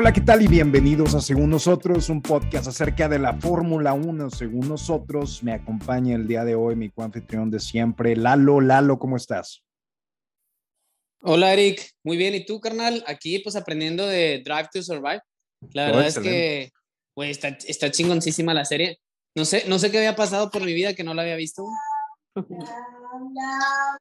Hola, ¿qué tal? Y bienvenidos a Según Nosotros, un podcast acerca de la Fórmula 1. Según nosotros, me acompaña el día de hoy mi coanfitrión de siempre, Lalo. Lalo, ¿cómo estás? Hola, Eric. Muy bien. ¿Y tú, carnal? Aquí, pues, aprendiendo de Drive to Survive. La verdad es que, güey, está, está chingoncísima la serie. No sé, no sé qué había pasado por mi vida que no la había visto.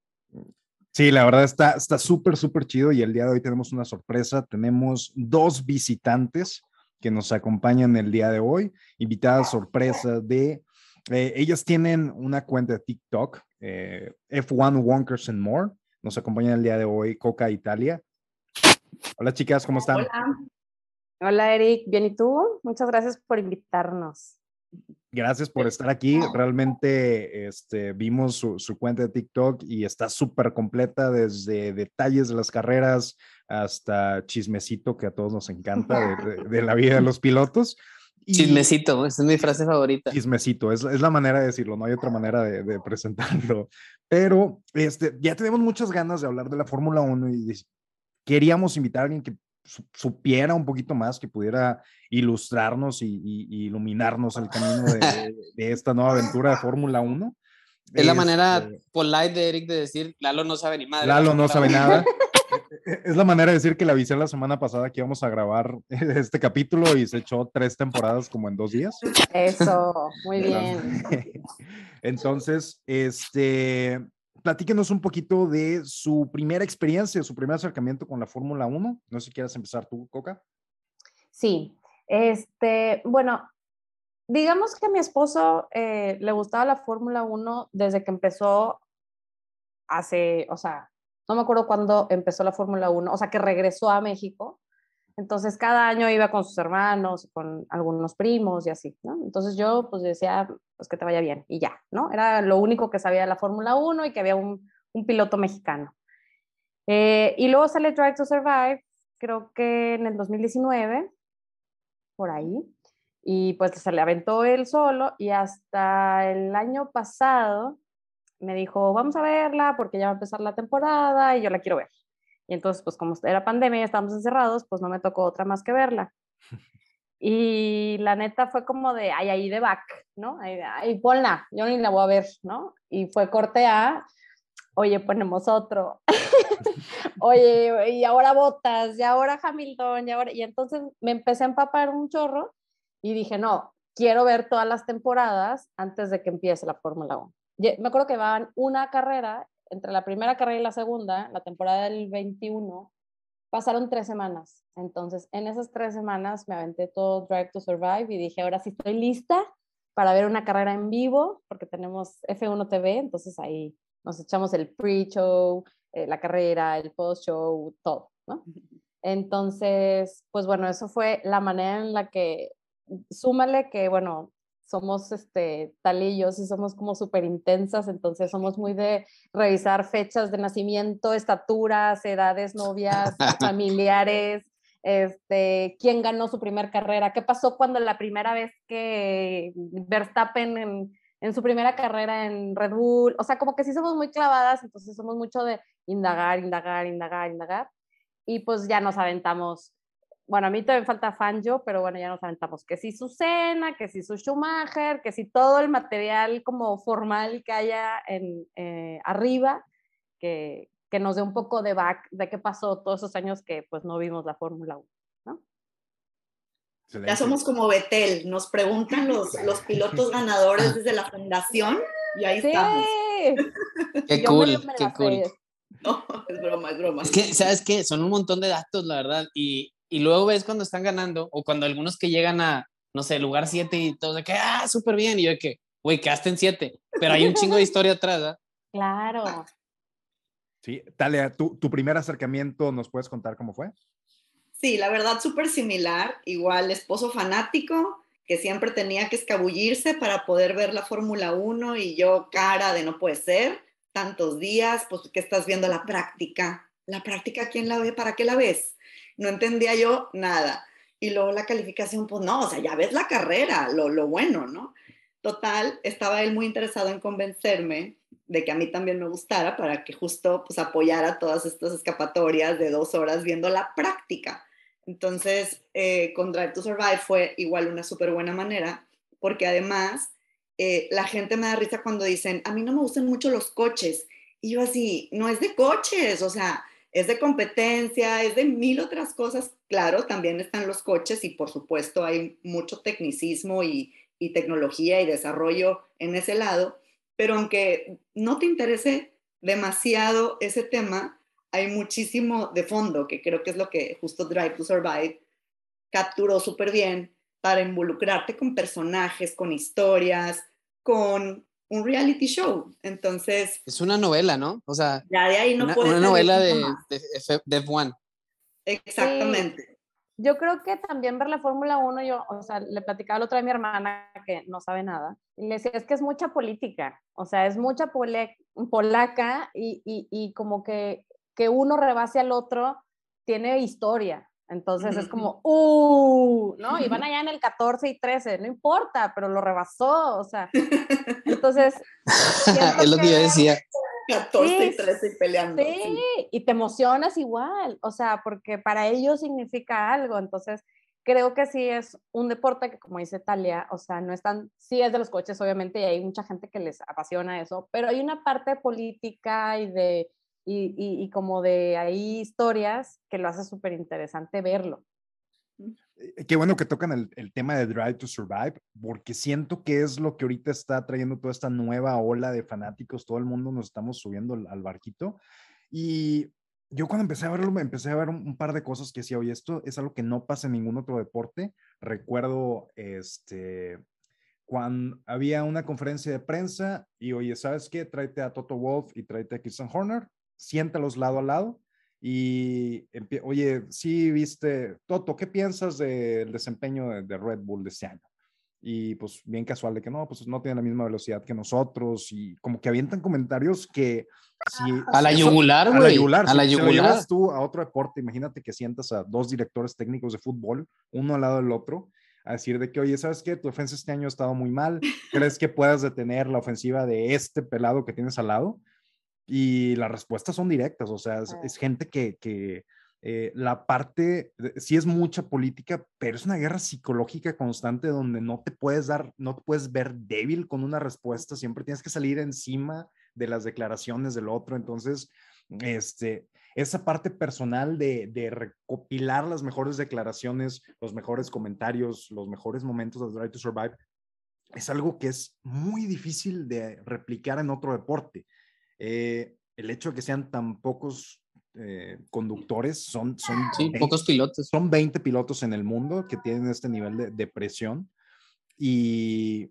Sí, la verdad está súper, súper chido y el día de hoy tenemos una sorpresa. Tenemos dos visitantes que nos acompañan el día de hoy, invitadas sorpresa de... Eh, ellas tienen una cuenta de TikTok, eh, F1 Wonkers and More. Nos acompañan el día de hoy Coca Italia. Hola chicas, ¿cómo están? Hola. Hola Eric, bien y tú? Muchas gracias por invitarnos. Gracias por estar aquí. Realmente este, vimos su, cuenta de TikTok y está súper completa desde detalles de las carreras hasta chismecito que a todos nos encanta de, la vida de los pilotos. chismecito, esa es mi frase favorita. Chismecito, es, es, la manera de decirlo, no hay otra manera de, presentarlo. Pero este, ya tenemos muchas ganas de hablar de la Fórmula 1 y queríamos invitar a alguien que supiera un poquito más, que pudiera ilustrarnos y, iluminarnos el camino de, esta nueva aventura de Fórmula 1. Es la manera este polite de Eric de decir, Lalo no sabe ni madre. Lalo no sabe nada. E, e, es la manera de decir que le avisé la semana pasada que íbamos a grabar este capítulo y se echó tres temporadas como en dos días. Eso, muy bien. Entonces, este, platíquenos un poquito de su primera experiencia, su primer acercamiento con la Fórmula 1. No sé si quieres empezar tú, Coca. Sí, este, bueno, digamos que a mi esposo eh, le gustaba la Fórmula 1 desde que empezó hace, o sea, no me acuerdo cuándo empezó la Fórmula 1, o sea, que regresó a México entonces, cada año iba con sus hermanos, con algunos primos y así, ¿no? Entonces yo, pues decía, pues que te vaya bien y ya, ¿no? Era lo único que sabía de la Fórmula 1 y que había un, piloto mexicano. Eh, y luego sale Drive to Survive, creo que en el 2019, por ahí, y pues se le aventó él solo y hasta el año pasado me dijo, vamos a verla porque ya va a empezar la temporada y yo la quiero ver. Y entonces, pues como era pandemia y estábamos encerrados, pues no me tocó otra más que verla. Y la neta fue como de, ay, ahí de back, ¿no? Ay, ponla, yo ni la voy a ver, ¿no? Y fue corte A, oye, ponemos otro. oye, y ahora Botas, y ahora Hamilton, y ahora... Y entonces me empecé a empapar un chorro y dije, no, quiero ver todas las temporadas antes de que empiece la Fórmula 1. Me acuerdo que van una carrera entre la primera carrera y la segunda, la temporada del 21, pasaron tres semanas. Entonces, en esas tres semanas me aventé todo Drive to Survive y dije, ahora sí estoy lista para ver una carrera en vivo, porque tenemos F1 TV, entonces ahí nos echamos el pre-show, eh, la carrera, el post-show, todo. Entonces, pues bueno, eso fue la manera en la que, súmale que, bueno, somos este, talillos y somos como súper intensas, entonces somos muy de revisar fechas de nacimiento, estaturas, edades, novias, familiares, este, quién ganó su primera carrera, qué pasó cuando la primera vez que Verstappen en, en su primera carrera en Red Bull, o sea, como que sí somos muy clavadas, entonces somos mucho de indagar, indagar, indagar, indagar, y pues ya nos aventamos bueno, a mí todavía falta Fanjo, pero bueno, ya nos aventamos que si su cena, que si su Schumacher, que si todo el material como formal que haya en, eh, arriba, que, que, nos dé un poco de back de qué pasó todos esos años que pues no vimos la Fórmula 1, ¿no? Ya somos como Betel, nos preguntan los, los pilotos ganadores desde la fundación y ahí sí. estamos. Qué cool, qué cool. No, es broma, es broma. Es que, ¿sabes qué? Son un montón de datos, la verdad, y, y luego ves cuando están ganando o cuando algunos que llegan a, no sé, lugar 7 y todos de que, ah, súper bien, y yo de que, güey, quedaste en 7, pero hay un chingo de historia atrás, ¿ah? Claro. Sí, Talia, ¿tu, tu primer acercamiento nos puedes contar cómo fue? Sí, la verdad, súper similar, igual esposo fanático, que siempre tenía que escabullirse para poder ver la Fórmula 1 y yo cara de no puede ser, tantos días, pues que estás viendo la práctica. La práctica, ¿quién la ve? ¿Para qué la ves? No entendía yo nada. Y luego la calificación, pues no, o sea, ya ves la carrera, lo, lo bueno, ¿no? Total, estaba él muy interesado en convencerme de que a mí también me gustara para que justo pues apoyara todas estas escapatorias de dos horas viendo la práctica. Entonces, eh, con Drive to Survive fue igual una súper buena manera, porque además eh, la gente me da risa cuando dicen, a mí no me gustan mucho los coches. Y yo así, no es de coches, o sea, es de competencia, es de mil otras cosas. Claro, también están los coches y por supuesto hay mucho tecnicismo y, tecnología y desarrollo en ese lado, pero aunque no te interese demasiado ese tema, hay muchísimo de fondo, que creo que es lo que justo Drive to Survive capturó súper bien para involucrarte con personajes, con historias, con un reality show. Entonces... Es una novela, ¿no? O sea... Ya de ahí no una, una novela de, de, de, F1. Exactamente. Sí. Yo creo que también ver la Fórmula 1, yo, o sea, le platicaba la otra a mi hermana que no sabe nada, y le decía, es que es mucha política, o sea, es mucha pole, polaca y, y, y, como que, que uno rebase al otro tiene historia. Entonces es como, ¡uh! ¿No? Y van allá en el 14 y 13, no importa, pero lo rebasó, o sea. Entonces. es lo que yo decía. 14 sí, y 13 peleando. Sí, sí, y te emocionas igual, o sea, porque para ellos significa algo. Entonces, creo que sí es un deporte que, como dice Talia, o sea, no es tan, sí es de los coches, obviamente, y hay mucha gente que les apasiona eso, pero hay una parte política y de y, y, y, como de ahí historias que lo hace súper interesante verlo. Qué bueno que tocan el, el, tema de Drive to Survive, porque siento que es lo que ahorita está trayendo toda esta nueva ola de fanáticos, todo el mundo nos estamos subiendo al, al barquito. Y yo cuando empecé a verlo, me empecé a ver un, un, par de cosas que decía, oye, esto es algo que no pasa en ningún otro deporte. Recuerdo, este, cuando había una conferencia de prensa y, oye, ¿sabes qué? Tráete a Toto Wolf y tráete a Christian Horner siéntalos lado a lado y, oye, sí, viste, Toto, ¿qué piensas del desempeño de, de, Red Bull de este año? Y pues bien casual de que no, pues no tiene la misma velocidad que nosotros y como que avientan comentarios que... Si, a la yugular, güey. A la yugular. A la si, yugular. Si lo llevas tú a otro deporte, imagínate que sientas a dos directores técnicos de fútbol, uno al lado del otro, a decir de que, oye, ¿sabes qué? Tu ofensa este año ha estado muy mal. ¿Crees que puedas detener la ofensiva de este pelado que tienes al lado? Y las respuestas son directas, o sea, es, es gente que, que eh, la parte, sí es mucha política, pero es una guerra psicológica constante donde no te puedes dar, no te puedes ver débil con una respuesta, siempre tienes que salir encima de las declaraciones del otro, entonces, este, esa parte personal de, de recopilar las mejores declaraciones, los mejores comentarios, los mejores momentos de Drive to Survive, es algo que es muy difícil de replicar en otro deporte. Eh, el hecho de que sean tan pocos eh, conductores, son, son sí, 20, pocos pilotos. Son 20 pilotos en el mundo que tienen este nivel de, de presión y,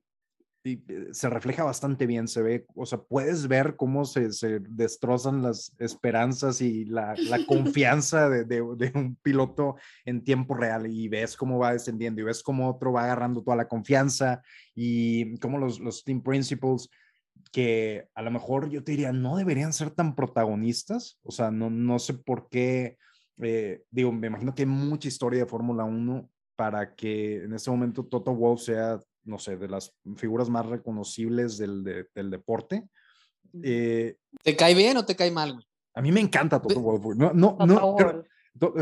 y, se refleja bastante bien, se ve, o sea, puedes ver cómo se, se destrozan las esperanzas y la, la confianza de, de, de, un piloto en tiempo real y ves cómo va descendiendo y ves cómo otro va agarrando toda la confianza y cómo los, los team principles que a lo mejor yo te diría, no deberían ser tan protagonistas, o sea, no, no sé por qué, eh, digo, me imagino que hay mucha historia de Fórmula 1 para que en este momento Toto Wolff sea, no sé, de las figuras más reconocibles del, de, del deporte. Eh, ¿Te cae bien o te cae mal? A mí me encanta Toto Wolff. No, no, Toto no. Wolf.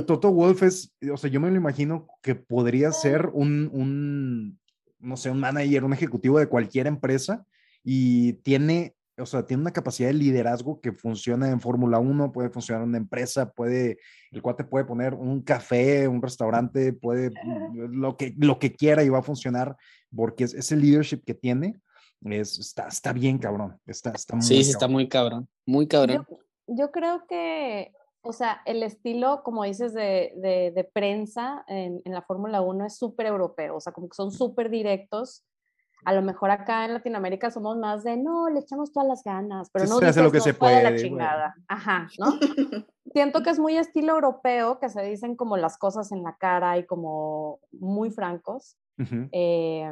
Toto Wolff es, o sea, yo me lo imagino que podría ser un, un, no sé, un manager, un ejecutivo de cualquier empresa y tiene, o sea, tiene una capacidad de liderazgo que funciona en Fórmula 1, puede funcionar en una empresa, puede, el cuate puede poner un café, un restaurante, puede lo que, lo que quiera y va a funcionar porque es, ese leadership que tiene es, está, está bien cabrón, está, está muy Sí, cabrón. está muy cabrón, muy cabrón. Yo, yo creo que o sea, el estilo, como dices, de, de, de prensa en, en la Fórmula 1 es súper europeo, o sea, como que son súper directos. A lo mejor acá en Latinoamérica somos más de, no, le echamos todas las ganas, pero Sí, no se hace lo que "No, se fue de la puede, chingada. Ajá, ¿no? Siento que es muy estilo europeo, que se dicen como las cosas en la cara y como muy francos. Eh,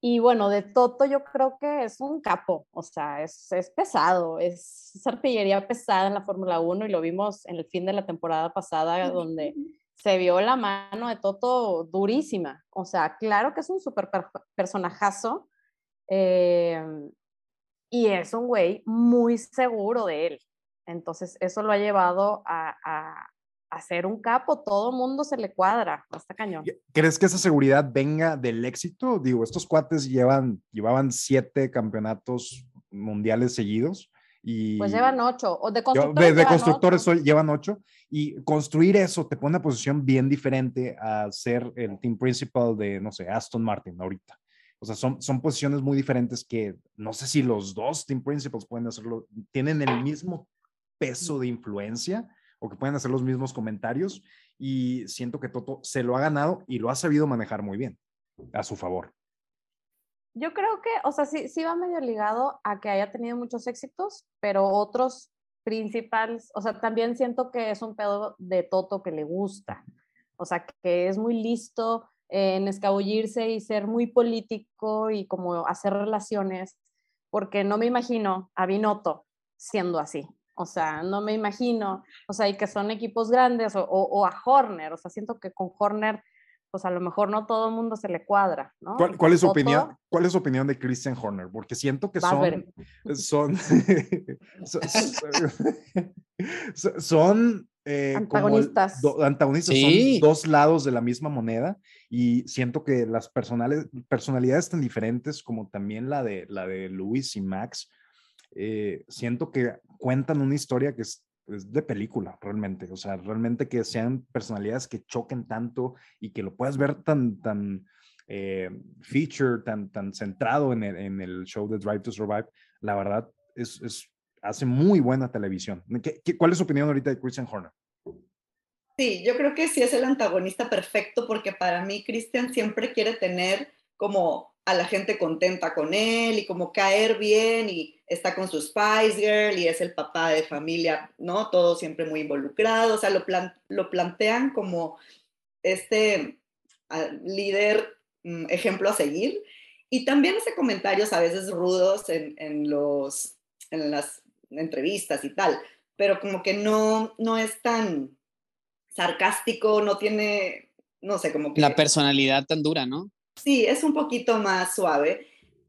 y bueno, de Toto yo creo que es un capo, o sea, es, es pesado, es, es artillería pesada en la Fórmula 1 y lo vimos en el fin de la temporada pasada donde se vio la mano de Toto durísima. O sea, claro que es un súper per personajazo eh, y es un güey muy seguro de él. Entonces, eso lo ha llevado a, a, hacer un capo, todo mundo se le cuadra, hasta cañón. ¿Crees que esa seguridad venga del éxito? Digo, estos cuates llevan, llevaban siete campeonatos mundiales seguidos. Y pues llevan ocho, o de constructores, de, constructores llevan ocho, y construir eso te pone una posición bien diferente a ser el team principal de, no sé, Aston Martin ahorita. O sea, son, son posiciones muy diferentes que no sé si los dos team principals pueden hacerlo, tienen el mismo peso de influencia o que pueden hacer los mismos comentarios y siento que Toto se lo ha ganado y lo ha sabido manejar muy bien a su favor. Yo creo que, o sea, sí, sí va medio ligado a que haya tenido muchos éxitos, pero otros principales, o sea, también siento que es un pedo de Toto que le gusta, o sea, que es muy listo en escabullirse y ser muy político y como hacer relaciones, porque no me imagino a Binotto siendo así. O sea, no me imagino, o sea, y que son equipos grandes o, o, a Horner, o sea, siento que con Horner, pues a lo mejor no todo el mundo se le cuadra, ¿no? ¿Cuál, es su opinión? ¿Cuál es su opinión de Christian Horner? Porque siento que son, son, son, son eh, antagonistas. antagonistas son dos lados de la misma moneda y siento que las personalidades tan diferentes como también la de la de Luis y Max eh, siento que cuentan una historia que es, de película, realmente. O sea, realmente que sean personalidades que choquen tanto y que lo puedas ver tan, tan eh, feature, tan, tan centrado en el, en el, show de Drive to Survive, la verdad es, es hace muy buena televisión. ¿Qué, cuál es su opinión ahorita de Christian Horner? Sí, yo creo que sí es el antagonista perfecto porque para mí Christian siempre quiere tener como a la gente contenta con él y como caer bien y está con su Spice Girl y es el papá de familia, ¿no? Todo siempre muy involucrado, o sea, lo, lo plantean como este ah, líder mm, ejemplo a seguir. Y también hace comentarios a veces rudos en, en, los, en las entrevistas y tal, pero como que no, no es tan sarcástico, no tiene, no sé, como que... La personalidad tan dura, ¿no? Sí, es un poquito más suave,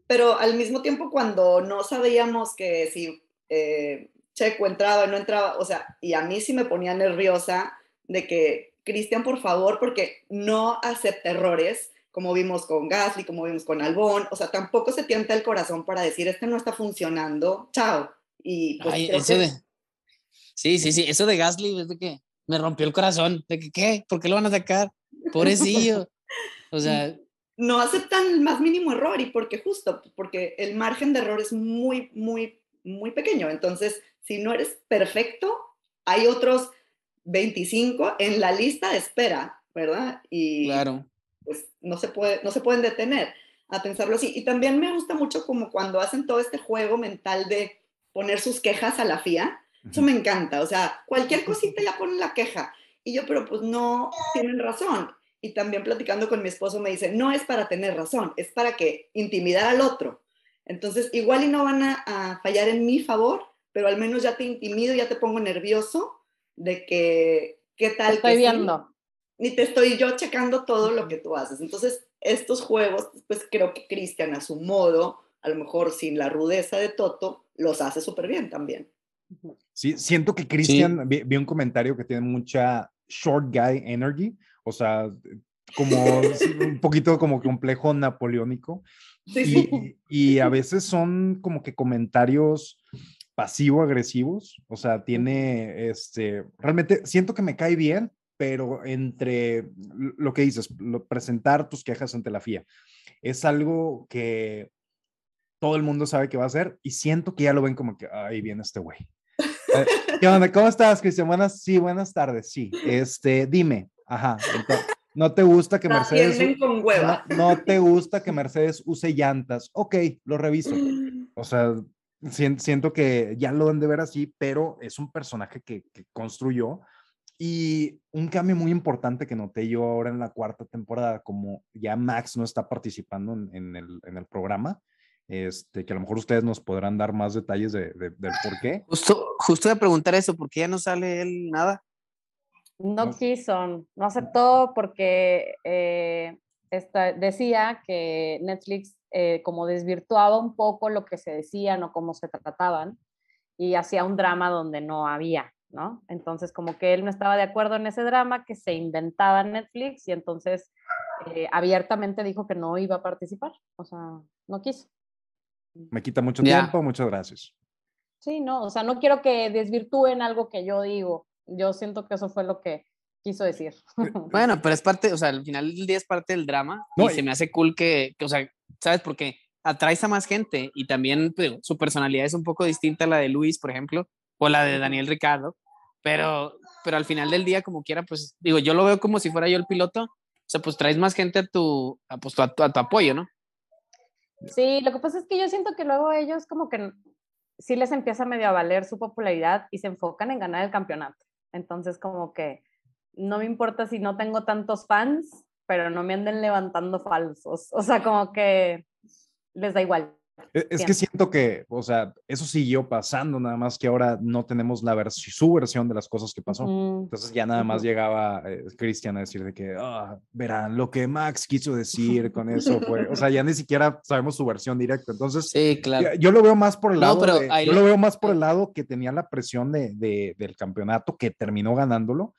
pero al mismo tiempo cuando no sabíamos que si eh, Checo entraba o no entraba, o sea, y a mí sí me ponía nerviosa de que, Cristian, por favor, porque no acepta errores, como vimos con Gasly, como vimos con Albón, o sea, tampoco se tienta el corazón para decir, este no está funcionando, chao. Y pues, Sí, sí, sí, eso de Gasly es de que me rompió el corazón, de que, ¿qué? ¿Por qué lo van a sacar? Pobrecillo. O sea, no aceptan el más mínimo error y porque justo, porque el margen de error es muy, muy, muy pequeño. Entonces, si no eres perfecto, hay otros 25 en la lista de espera, ¿verdad? Y claro. pues no se, puede, no se pueden detener a pensarlo así. Y también me gusta mucho como cuando hacen todo este juego mental de poner sus quejas a la FIA. Eso me encanta. O sea, cualquier cosita ya ponen la queja. Y yo, pero pues no tienen razón y también platicando con mi esposo me dice, no es para tener razón, es para que intimidar al otro. Entonces, igual y no van a, fallar en mi favor, pero al menos ya te intimido, ya te pongo nervioso de que, ¿qué tal? Estoy viendo. ni te estoy yo checando todo lo que tú haces. Entonces, estos juegos, pues creo que Cristian a su modo, a lo mejor sin la rudeza de Toto, los hace súper bien también. Sí, siento que Cristian, vi, un comentario que tiene mucha short guy energy, o sea, como un poquito como complejo napoleónico. Y, y, a veces son como que comentarios pasivo-agresivos, o sea, tiene, este, realmente siento que me cae bien, pero entre lo que dices, presentar tus quejas ante la FIA, es algo que todo el mundo sabe que va a hacer y siento que ya lo ven como que ahí viene este güey. Eh, ¿Qué onda? ¿Cómo estás, Cristian? Buenas, sí, buenas tardes, sí. Este, dime, Ajá. no te gusta que Mercedes. No, te gusta que Mercedes use llantas. Ok, lo reviso. O sea, siento que ya lo han de ver así, pero es un personaje que, construyó. Y un cambio muy importante que noté yo ahora en la cuarta temporada, como ya Max no está participando en, el, en el, programa, este, que a lo mejor ustedes nos podrán dar más detalles de, del por qué. Justo, justo de preguntar eso, ¿por qué ya no sale él nada? No, quiso, no aceptó porque eh, decía que Netflix eh, como desvirtuaba un poco lo que se decían o cómo se trataban y hacía un drama donde no había. ¿no? Entonces, como que él no estaba de acuerdo en ese drama que se inventaba en Netflix y entonces eh, abiertamente dijo que no iba a participar, o sea, no quiso. Me quita mucho tiempo, muchas gracias. Sí, no, o sea, no quiero que desvirtúen algo que yo digo. Yo siento que eso fue lo que quiso decir. Bueno, pero es parte, o sea, al final del día es parte del drama y se me hace cool que, que, o sea, ¿sabes? Porque atraes a más gente y también pues, su personalidad es un poco distinta a la de Luis, por ejemplo, o la de Daniel Ricardo, pero, pero al final del día, como quiera, pues digo, yo lo veo como si fuera yo el piloto, o sea, pues traes más gente a tu, a, pues, a tu, a tu apoyo, ¿no? Sí, lo que pasa es que yo siento que luego ellos como que sí les empieza medio a valer su popularidad y se enfocan en ganar el campeonato. Entonces, como que no me importa si no tengo tantos fans, pero no me anden levantando falsos. O sea, como que les da igual. E, es que siento que, o sea, eso siguió pasando, nada más que ahora no tenemos la su versión de las cosas que pasó. Entonces ya nada más llegaba eh, Cristian a decir de que, ah, verán, lo que Max quiso decir con eso fue, o sea, ya ni siquiera sabemos su versión directa. Entonces, sí, claro. yo, lo veo más por el lado, yo lo veo más por el lado que tenía la presión de, de, del campeonato, que terminó ganándolo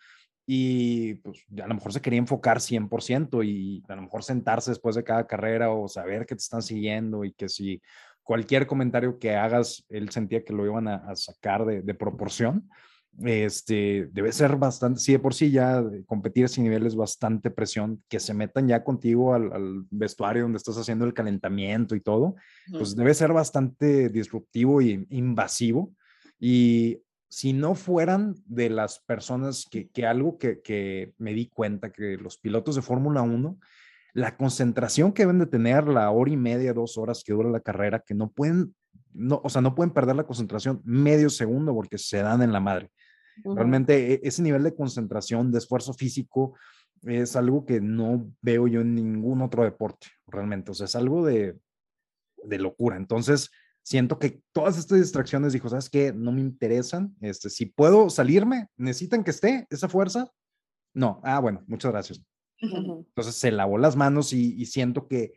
y pues a lo mejor se quería enfocar 100% y a lo mejor sentarse después de cada carrera o saber que te están siguiendo y que si cualquier comentario que hagas, él sentía que lo iban a, sacar de, de, proporción. Este, debe ser bastante, sí, de por sí ya competir a ese nivel es bastante presión, que se metan ya contigo al, al vestuario donde estás haciendo el calentamiento y todo, pues debe ser bastante disruptivo y invasivo. Y si no fueran de las personas que, que algo que, que, me di cuenta, que los pilotos de Fórmula 1, la concentración que deben de tener, la hora y media, dos horas que dura la carrera, que no pueden, no, o sea, no pueden perder la concentración medio segundo porque se dan en la madre. Realmente e, ese nivel de concentración, de esfuerzo físico, es algo que no veo yo en ningún otro deporte, realmente. O sea, es algo de, de locura. Entonces, siento que todas estas distracciones, dijo, ¿sabes qué? No me interesan. Este, si puedo salirme, necesitan que esté esa fuerza. No, ah, bueno, muchas gracias. Entonces se lavó las manos y, siento que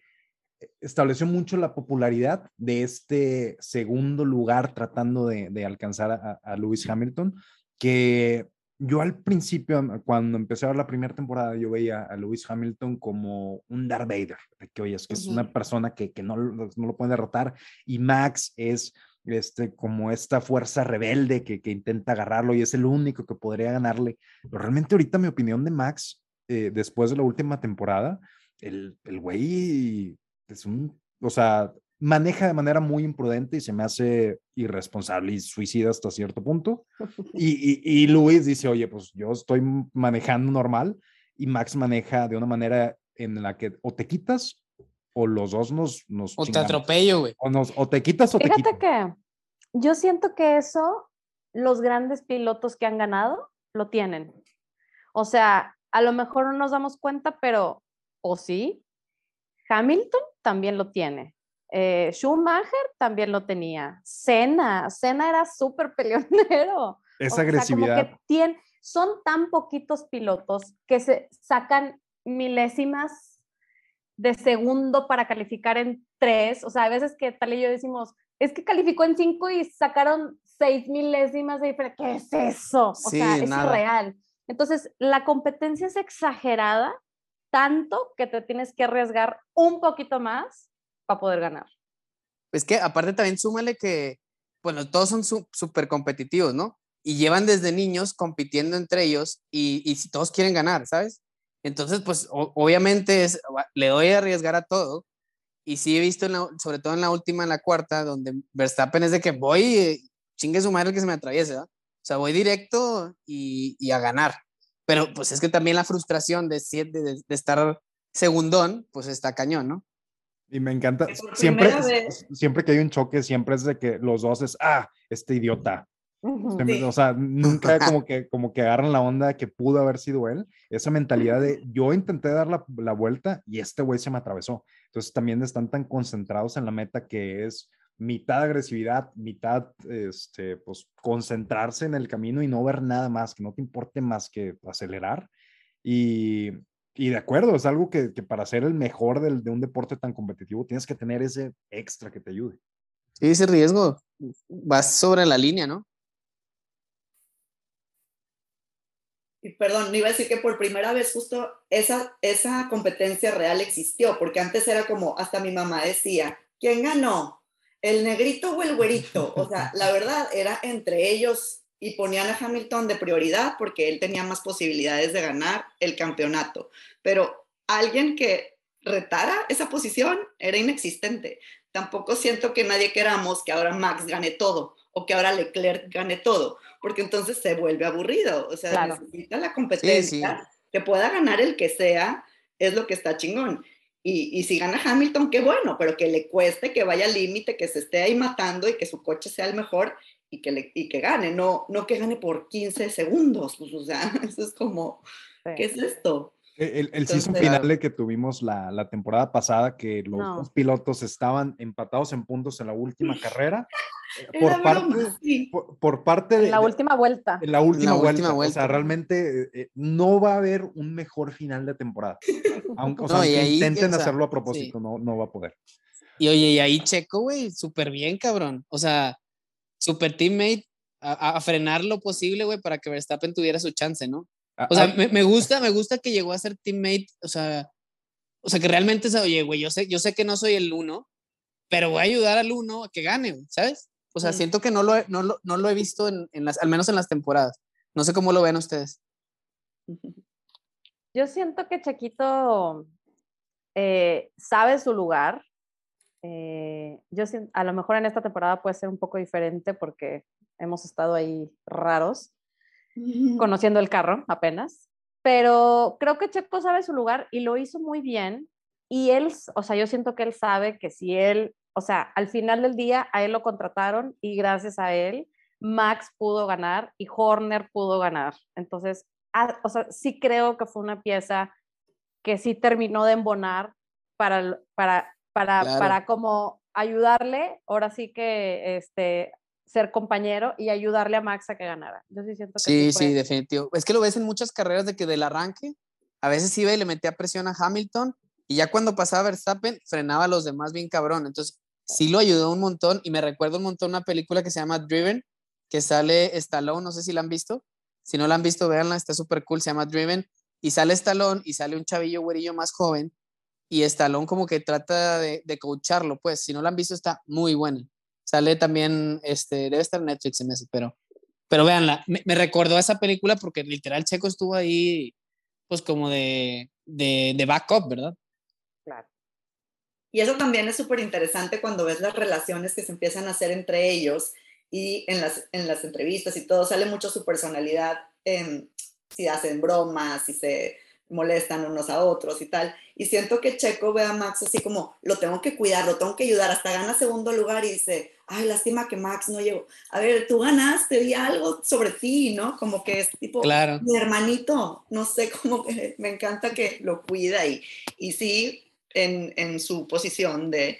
estableció mucho la popularidad de este segundo lugar tratando de, alcanzar a, a, Lewis Hamilton, que yo al principio, cuando empecé a ver la primera temporada, yo veía a Lewis Hamilton como un Darth Vader, que oye, es que es una persona que, que no, no, lo puede derrotar, y Max es este, como esta fuerza rebelde que, que, intenta agarrarlo y es el único que podría ganarle. Pero realmente ahorita mi opinión de Max, eh, después de la última temporada, el, el güey es un, o sea, maneja de manera muy imprudente y se me hace irresponsable y suicida hasta cierto punto. Y, y, Luis dice, oye, pues yo estoy manejando normal y Max maneja de una manera en la que o te quitas o los dos nos... nos o te atropello, güey. O, nos, o te quitas o Fíjate te que yo siento que eso los grandes pilotos que han ganado lo tienen. O sea, a lo mejor no nos damos cuenta, pero o sí, Hamilton también lo tiene. Eh, Schumacher también lo tenía. Senna, Senna era súper peleonero. Esa agresividad. son tan poquitos pilotos que se sacan milésimas de segundo para calificar en tres. O sea, a veces que tal y yo decimos, es que calificó en cinco y sacaron seis milésimas de diferencia. ¿Qué es eso? O sea, es real. Entonces, la competencia es exagerada tanto que te tienes que arriesgar un poquito más para poder ganar. Es que aparte también súmale que, bueno, todos son súper competitivos, ¿no? Y llevan desde niños compitiendo entre ellos y, y si todos quieren ganar, ¿sabes? Entonces, pues obviamente es, le doy a arriesgar a todo. Y sí he visto, sobre todo en la última, en la cuarta, donde Verstappen es de que voy, chingue su madre el que se me atraviese. O sea, voy directo y, a ganar. Pero pues es que también la frustración de, de, de estar segundón, pues está cañón, ¿no? Y me encanta, siempre, siempre que hay un choque, siempre es de que los dos es, ah, este idiota. O sea, nunca como que, como que agarran la onda que pudo haber sido él. Esa mentalidad de yo intenté dar la, la vuelta y este güey se me atravesó. Entonces también están tan concentrados en la meta que es mitad agresividad, mitad, este, pues concentrarse en el camino y no ver nada más, que no te importe más que acelerar. Y, y de acuerdo, es algo que, que para ser el mejor del, de un deporte tan competitivo tienes que tener ese extra que te ayude. Sí, ese riesgo, vas sobre la línea, ¿no? y perdón, iba a decir que por primera vez justo esa, esa competencia real existió, porque antes era como, hasta mi mamá decía, ¿quién ganó? ¿El negrito o el güerito? O sea, la verdad era entre ellos y ponían a Hamilton de prioridad porque él tenía más posibilidades de ganar el campeonato. Pero alguien que retara esa posición era inexistente. Tampoco siento que nadie queramos que ahora Max gane todo o que ahora Leclerc gane todo, porque entonces se vuelve aburrido. O sea, necesita la competencia, que pueda ganar el que sea, es lo que está chingón. Y, y, si gana Hamilton, qué bueno, pero que le cueste, que vaya al límite, que se esté ahí matando y que su coche sea el mejor y que, le, y que gane, no, no que gane por 15 segundos. Pues, o sea, eso es como, ¿qué es esto? E, el, el season final que tuvimos la, la, temporada pasada, que los dos pilotos estaban empatados en puntos en la última carrera, eh, por parte, por, parte de... la última vuelta. En la última, vuelta, O sea, realmente eh, no va a haber un mejor final de temporada. Aunque, o sea, intenten hacerlo a propósito, no, no va a poder. Y oye, y ahí Checo, güey, súper bien, cabrón. O sea, super teammate a, a frenar lo posible, güey, para que Verstappen tuviera su chance, ¿no? Ah, o sea, ah. me, me, gusta, me gusta que llegó a ser teammate, o sea, o sea, que realmente, oye, güey, yo sé, yo sé que no soy el uno, pero voy a ayudar al uno a que gane, ¿sabes? O sea, siento que no lo, he, no, lo, no lo he visto en, en, las, al menos en las temporadas. No sé cómo lo ven ustedes. Yo siento que Chaquito eh, sabe su lugar. Eh, yo siento, a lo mejor en esta temporada puede ser un poco diferente porque hemos estado ahí raros, conociendo el carro apenas. Pero creo que Checo sabe su lugar y lo hizo muy bien. Y él, o sea, yo siento que él sabe que si él o sea, al final del día a él lo contrataron y gracias a él Max pudo ganar y Horner pudo ganar. Entonces, ah, o sea, sí creo que fue una pieza que sí terminó de embonar para, para, para, para como ayudarle, ahora sí que este, ser compañero y ayudarle a Max a que ganara. Yo sí siento que sí, sí, definitivo. Es que lo ves en muchas carreras de que del arranque a veces iba y le metía presión a Hamilton y ya cuando pasaba Verstappen frenaba a los demás bien cabrón. Entonces, sí lo ayudó un montón y me recuerdo un montón una película que se llama Driven, que sale Stallone, no sé si la han visto. Si no la han visto, véanla, está súper cool, se llama Driven. Y sale Stallone y sale un chavillo güerillo más joven y Stallone como que trata de, de coacharlo, pues. Si no la han visto, está muy buena. Sale también, este, debe estar Netflix en ese, pero, pero véanla. Me, me, recordó a esa película porque literal Checo estuvo ahí, pues como de, de, de backup, ¿verdad? Claro. Y eso también es súper interesante cuando ves las relaciones que se empiezan a hacer entre ellos y en las, en las entrevistas y todo, sale mucho su personalidad, si hacen bromas, si se molestan unos a otros y tal. Y siento que Checo ve a Max así como, lo tengo que cuidar, lo tengo que ayudar, hasta gana segundo lugar y dice, ay, lástima que Max no llegó. A ver, tú ganaste, di algo sobre ti, ¿no? Como que es tipo, claro. mi hermanito, no sé, cómo que me encanta que lo cuida y, y sí, en, en su posición de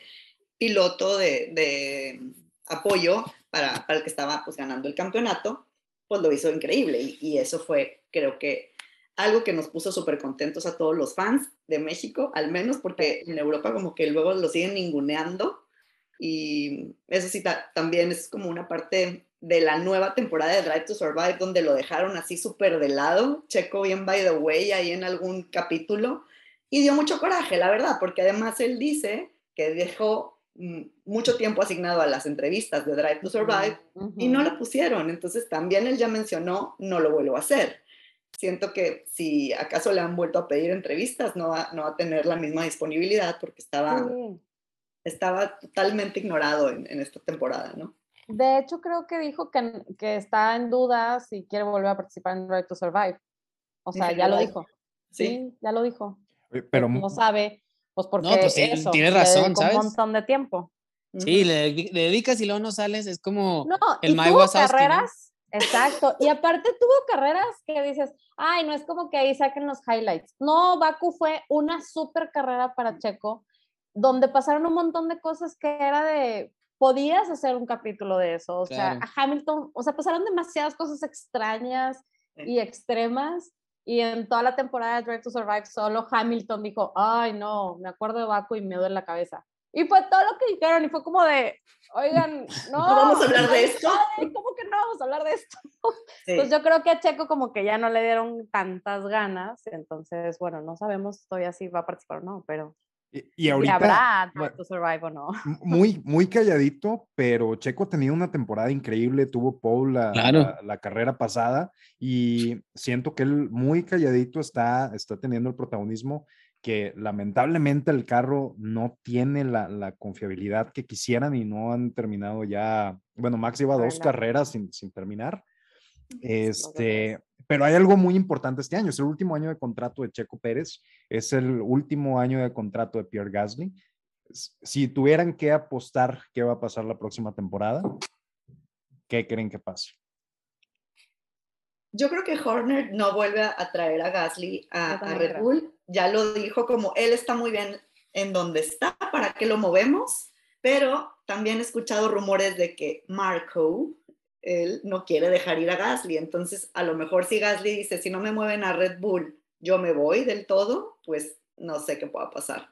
piloto de, de apoyo para, para, el que estaba pues, ganando el campeonato, pues lo hizo increíble y, y eso fue, creo que, algo que nos puso súper contentos a todos los fans de México, al menos porque en Europa como que luego lo siguen ninguneando y eso sí también es como una parte de la nueva temporada de Drive to Survive donde lo dejaron así súper de lado, checo bien by the way ahí en algún capítulo, y dio mucho coraje, la verdad, porque además él dice que dejó mm, mucho tiempo asignado a las entrevistas de Drive to Survive y no lo pusieron. Entonces también él ya mencionó, no lo vuelvo a hacer. Siento que si acaso le han vuelto a pedir entrevistas, no va, no va a tener la misma disponibilidad porque estaba, sí. estaba totalmente ignorado en, en, esta temporada, ¿no? De hecho, creo que dijo que, que está en duda si quiere volver a participar en Drive to Survive. O sea, ya lo dijo. Sí. sí, ya lo dijo. Pero no sabe, pues porque no, pues, eso, tiene razón, ¿sabes? Un montón de tiempo. Sí, le, le, dedicas y luego no sales, es como no, el y My tuvo carreras, ¿no? Exacto, y aparte tuvo carreras que dices, ay, no es como que ahí saquen los highlights. No, Baku fue una super carrera para Checo, donde pasaron un montón de cosas que era de, podías hacer un capítulo de eso, o claro. sea, a Hamilton, o sea, pasaron demasiadas cosas extrañas y extremas y en toda la temporada de Drive to Survive, solo Hamilton dijo, ay, no, me acuerdo de Baku y me duele la cabeza. Y fue todo lo que dijeron y fue como de, oigan, no, vamos a hablar de esto. ¿Cómo que no vamos a hablar de esto? Pues yo creo que a Checo como que ya no le dieron tantas ganas, entonces, bueno, no sabemos todavía si va a participar o no, pero... Y, ahorita... habrá to Survive o no. Muy, muy calladito, pero Checo tenía una temporada increíble, tuvo Paul la, la, carrera pasada y siento que él muy calladito está, está teniendo el protagonismo que lamentablemente el carro no tiene la, la, confiabilidad que quisieran y no han terminado ya, bueno, Max lleva dos carreras sin, sin terminar. Este, pero hay algo muy importante este año, es el último año de contrato de Checo Pérez, es el último año de contrato de Pierre Gasly. Si tuvieran que apostar qué va a pasar la próxima temporada, ¿qué creen que pase? Yo creo que Horner no vuelve a traer a Gasly a, Red Bull. Ya lo dijo como él está muy bien en donde está, ¿para qué lo movemos? Pero también he escuchado rumores de que Marco, él no quiere dejar ir a Gasly. Entonces, a lo mejor si Gasly dice, si no me mueven a Red Bull, yo me voy del todo, pues no sé qué pueda pasar.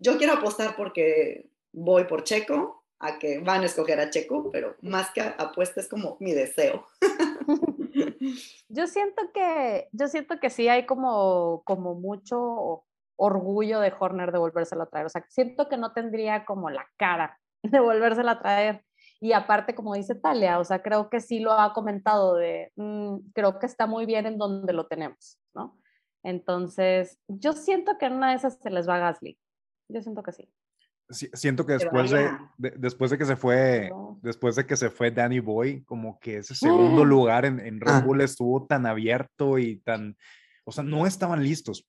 Yo quiero apostar porque voy por Checo, a que van a escoger a Checo, pero más que apuesta es como mi deseo. Yo siento que, yo siento que sí hay como, como mucho orgullo de Horner de volvérselo a traer. O sea, siento que no tendría como la cara de volvérselo a traer. Y aparte, como dice Talia, o sea, creo que sí lo ha comentado de, mm, creo que está muy bien en donde lo tenemos, ¿no? Entonces, yo siento que en una de esas se les va a Gasly. Yo siento que sí siento que después de, después de que se fue, después de que se fue Danny Boy, como que ese segundo lugar en, en Red ah. Bull estuvo tan abierto y tan, o sea, no estaban listos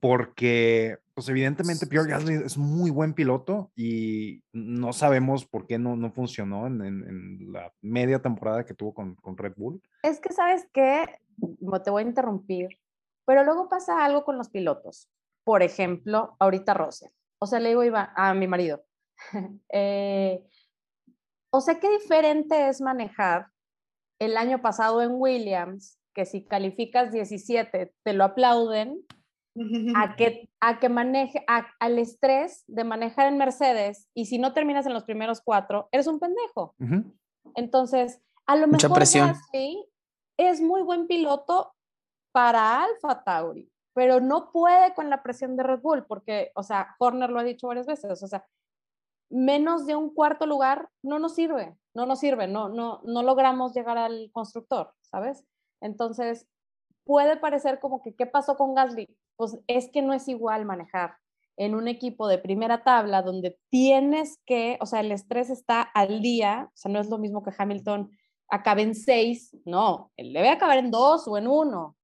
porque, pues evidentemente Pierre Gasly es muy buen piloto y no sabemos por qué no, no funcionó en, en, la media temporada que tuvo con, con Red Bull. Es que, ¿sabes qué? Te voy a interrumpir, pero luego pasa algo con los pilotos. Por ejemplo, ahorita Rose o sea, le digo a mi marido, eh, o sea, qué diferente es manejar el año pasado en Williams, que si calificas 17 te lo aplauden, a que, a que maneje, al estrés de manejar en Mercedes y si no terminas en los primeros cuatro, eres un pendejo. Entonces, a lo mejor Gasly es muy buen piloto para Alfa Tauri, pero no puede con la presión de Red Bull, porque, o sea, Horner lo ha dicho varias veces, o sea, menos de un cuarto lugar no nos sirve, no nos sirve, no, no, no logramos llegar al constructor, ¿sabes? Entonces, puede parecer como que, ¿qué pasó con Gasly? Pues es que no es igual manejar en un equipo de primera tabla donde tienes que, o sea, el estrés está al día, o sea, no es lo mismo que Hamilton acabe en seis, no, él debe acabar en dos o en uno,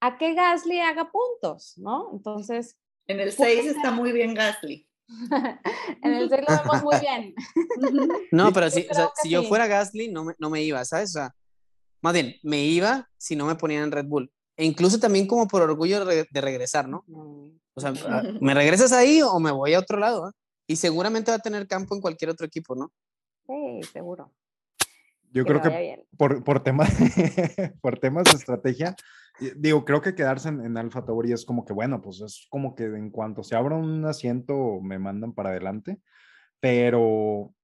a que Gasly haga puntos, ¿no? Entonces... En el 6 está muy bien Gasly. en el 6 lo vemos muy bien. no, pero si, si yo fuera Gasly, no me, no me iba, ¿sabes? O sea, más bien, me iba si no me ponían en Red Bull. E incluso también como por orgullo de, regresar, ¿no? O sea, ah, ¿me regresas ahí o me voy a otro lado? ¿eh? Y seguramente va a tener campo en cualquier otro equipo, ¿no? Sí, seguro. Yo creo que por, por, temas, por temas de estrategia, digo, creo que quedarse en, en Alfa Tauri es como que, bueno, pues es como que en cuanto se abra un asiento me mandan para adelante, pero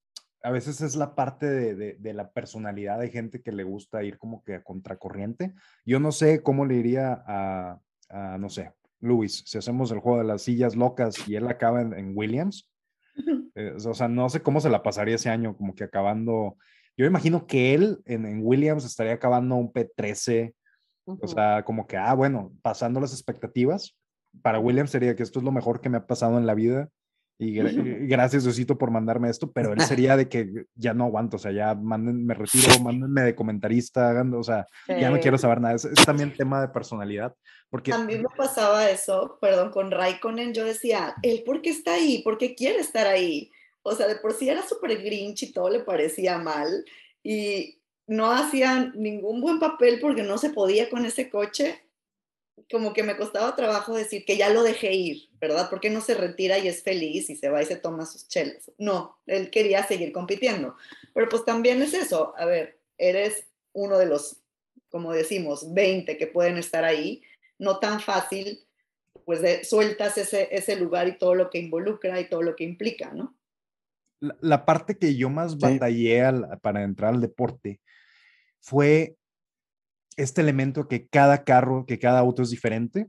a veces es la parte de, de, la personalidad de gente que le gusta ir como que a contracorriente. Yo no sé cómo le iría a, a no sé, Luis, si hacemos el juego de las sillas locas y él acaba en, en Williams. Eh, o sea, no sé cómo se la pasaría ese año, como que acabando yo imagino que él en, Williams estaría acabando un P13, o sea, como que, ah, bueno, pasando las expectativas. Para Williams sería que esto es lo mejor que me ha pasado en la vida y, gracias Diosito por mandarme esto, pero él sería de que ya no aguanto, o sea, ya manden, me retiro, mándenme de comentarista, o sea, ya no quiero saber nada. Es, es, también tema de personalidad. Porque... A mí me pasaba eso, perdón, con Raikkonen, yo decía, ¿él por qué está ahí? ¿Por qué quiere estar ahí? O sea, de por sí era súper grinch y todo le parecía mal y no hacía ningún buen papel porque no se podía con ese coche. Como que me costaba trabajo decir que ya lo dejé ir, ¿verdad? Porque no se retira y es feliz y se va y se toma sus chelas. No, él quería seguir compitiendo. Pero pues también es eso. A ver, eres uno de los, como decimos, 20 que pueden estar ahí. No tan fácil, pues de, sueltas ese, ese lugar y todo lo que involucra y todo lo que implica, ¿no? la, parte que yo más batallé para entrar al deporte fue este elemento que cada carro, que cada auto es diferente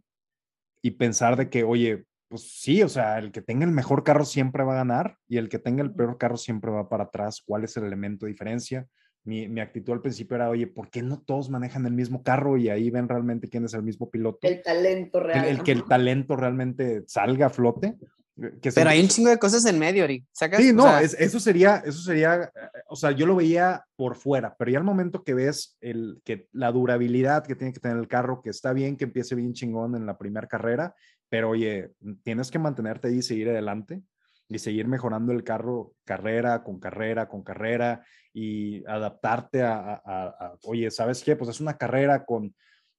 y pensar de que, oye, pues sí, o sea, el que tenga el mejor carro siempre va a ganar y el que tenga el peor carro siempre va para atrás. ¿Cuál es el elemento de diferencia? Mi, mi, actitud al principio era, oye, ¿por qué no todos manejan el mismo carro y ahí ven realmente quién es el mismo piloto? El talento real. El, que el talento realmente salga a flote. Pero hay un chingo de cosas en medio, Ori. Sí, no, eso sería, eso sería, o sea, yo lo veía por fuera, pero ya al momento que ves el, que la durabilidad que tiene que tener el carro, que está bien que empiece bien chingón en la primera carrera, pero oye, tienes que mantenerte ahí y seguir adelante y seguir mejorando el carro carrera con carrera con carrera y adaptarte a, a oye, ¿sabes qué? Pues es una carrera con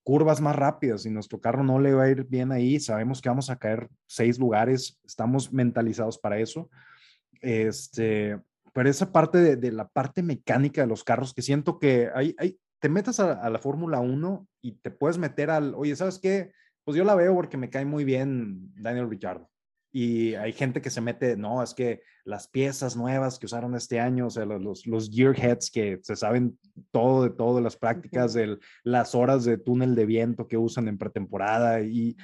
curvas más rápidas y nuestro carro no le va a ir bien ahí, sabemos que vamos a caer seis lugares, estamos mentalizados para eso. Este, pero esa parte de, la parte mecánica de los carros, que siento que hay, hay te metas a, la Fórmula 1 y te puedes meter al, oye, ¿sabes qué? Pues yo la veo porque me cae muy bien Daniel Ricciardo. Y hay gente que se mete, no, es que las piezas nuevas que usaron este año, o sea, los, los gearheads que se saben todo de todo, las prácticas, de las horas de túnel de viento que usan en pretemporada. Y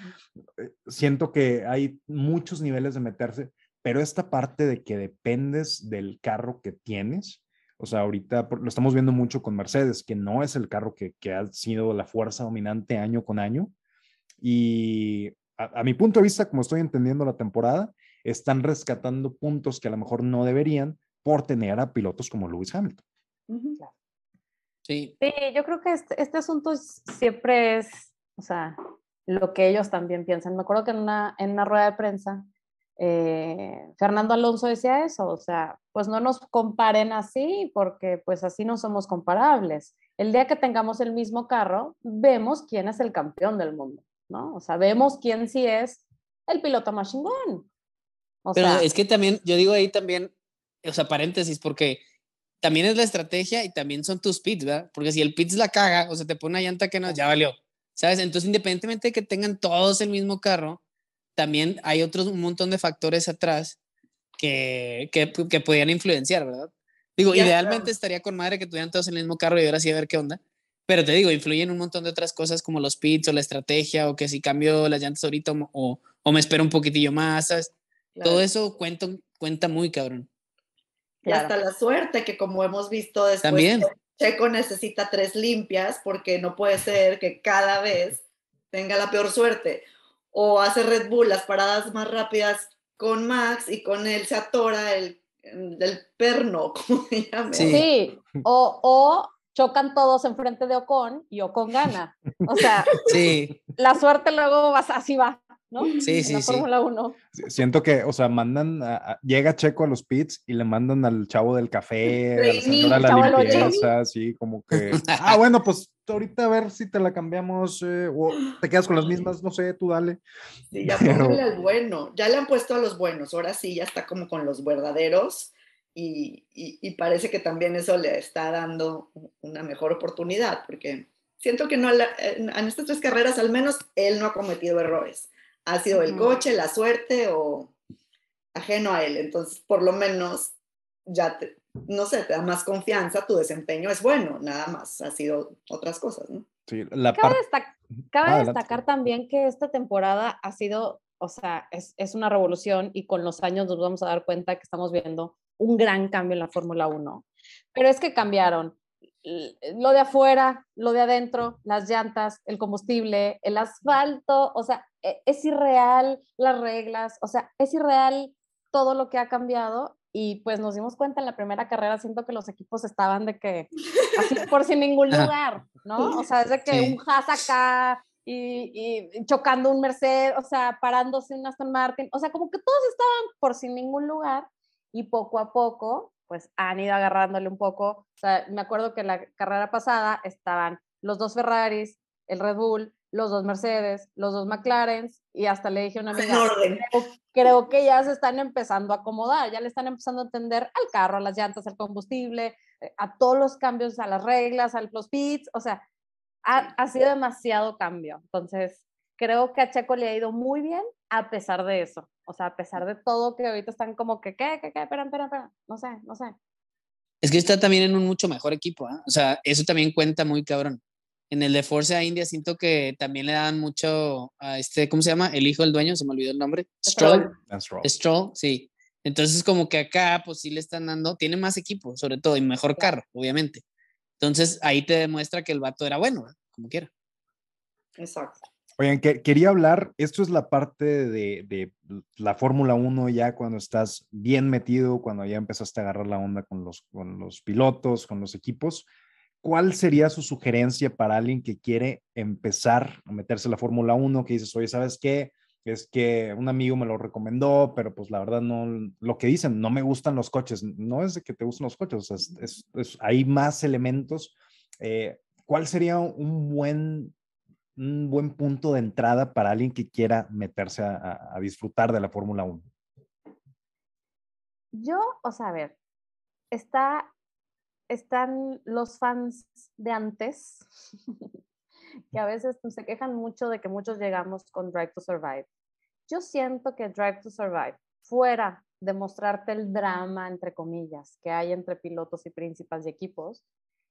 eh, siento que hay muchos niveles de meterse, pero esta parte de que dependes del carro que tienes, o sea, ahorita lo estamos viendo mucho con Mercedes, que no es el carro que, que ha sido la fuerza dominante año con año. Y a, mi punto de vista, como estoy entendiendo la temporada, están rescatando puntos que a lo mejor no deberían por tener a pilotos como Lewis Hamilton. Sí. Sí, yo creo que este, este, asunto siempre es, o sea, lo que ellos también piensan. Me acuerdo que en una, en una rueda de prensa, eh, Fernando Alonso decía eso, o sea, pues no nos comparen así porque pues así no somos comparables. El día que tengamos el mismo carro, vemos quién es el campeón del mundo. ¿No? O sabemos quién sí es el piloto más chingón. Pero es que también, yo digo ahí también, o sea, paréntesis, porque también es la estrategia y también son tus pits, ¿verdad? Porque si el pits la caga, o sea, te pone una llanta que no, ya valió, ¿sabes? Entonces, independientemente de que tengan todos el mismo carro, también hay otros, un montón de factores atrás que, que, que podían influenciar, ¿verdad? Digo, idealmente estaría con madre que tuvieran todos el mismo carro y ahora sí a ver qué onda. Pero te digo, influyen un montón de otras cosas como los pits o la estrategia o que si cambio las llantas ahorita o, o me espero un poquitillo más, ¿sabes? Todo eso cuenta, cuenta muy cabrón. Y hasta la suerte que como hemos visto después, También. Checo necesita tres limpias porque no puede ser que cada vez tenga la peor suerte. O hace Red Bull las paradas más rápidas con Max y con él se atora el, del perno, como se llama. Sí, sí. O, o chocan todos enfrente de Ocon y Ocon gana. O sea, sí. la suerte luego vas, así va, ¿no? Sí, sí, la Fórmula 1. Siento que, o sea, mandan, llega Checo a los pits y le mandan al chavo del café, a la señora la limpieza, así como que, ah, bueno, pues ahorita a ver si te la cambiamos eh, o te quedas con las mismas, no sé, tú dale. Sí, ya Pero... al bueno, ya le han puesto a los buenos, ahora sí ya está como con los verdaderos y, parece que también eso le está dando una mejor oportunidad, porque siento que no, en, estas tres carreras al menos él no ha cometido errores. Ha sido el coche, la suerte o ajeno a él. Entonces, por lo menos ya, te, no sé, te da más confianza, tu desempeño es bueno, nada más, ha sido otras cosas, ¿no? Sí, la cabe, cabe destacar también que esta temporada ha sido, o sea, es, es, una revolución y con los años nos vamos a dar cuenta que estamos viendo un gran cambio en la Fórmula 1. Pero es que cambiaron lo de afuera, lo de adentro, las llantas, el combustible, el asfalto, o sea, e, es irreal las reglas, o sea, es irreal todo lo que ha cambiado y pues nos dimos cuenta en la primera carrera, siento que los equipos estaban de que así por sin ningún lugar, ¿no? O sea, es de que un Haas acá y, y, chocando un Mercedes, o sea, parándose un Aston Martin, o sea, como que todos estaban por sin ningún lugar y poco a poco, pues han ido agarrándole un poco. O sea, me acuerdo que la carrera pasada estaban los dos Ferraris, el Red Bull, los dos Mercedes, los dos McLaren, y hasta le dije a una amiga, creo, que ya se están empezando a acomodar, ya le están empezando a entender al carro, a las llantas, al combustible, eh, a todos los cambios, a las reglas, a los pits, o sea, ha, ha sido demasiado cambio. Entonces, creo que a Checo le ha ido muy bien a pesar de eso. O sea, a pesar de todo que ahorita están como que, ¿qué, qué, qué? Espera, espera, espera. No sé, no sé. Es que está también en un mucho mejor equipo, ¿eh? O sea, eso también cuenta muy cabrón. En el de Force a India siento que también le dan mucho a este, ¿cómo se llama? El hijo del dueño, se me olvidó el nombre. Stroll. Stroll, Stroll sí. Entonces, como que acá, pues sí le están dando, tiene más equipo, sobre todo, y mejor carro, obviamente. Entonces, ahí te demuestra que el vato era bueno, como quiera. Exacto. Oigan, que, quería hablar, esto es la parte de, de la Fórmula 1 ya cuando estás bien metido, cuando ya empezaste a agarrar la onda con los, con los pilotos, con los equipos. ¿Cuál sería su sugerencia para alguien que quiere empezar a meterse en la Fórmula 1, que dices, oye, ¿sabes qué? Es que un amigo me lo recomendó, pero pues la verdad no, lo que dicen, no me gustan los coches. No es de que te gusten los coches, o sea, es, hay más elementos. Eh, ¿Cuál sería un buen un buen punto de entrada para alguien que quiera meterse a, disfrutar de la Fórmula 1? Yo, o sea, a ver, está, están los fans de antes, que a veces se quejan mucho de que muchos llegamos con Drive to Survive. Yo siento que Drive to Survive, fuera de mostrarte el drama, entre comillas, que hay entre pilotos y principales de equipos,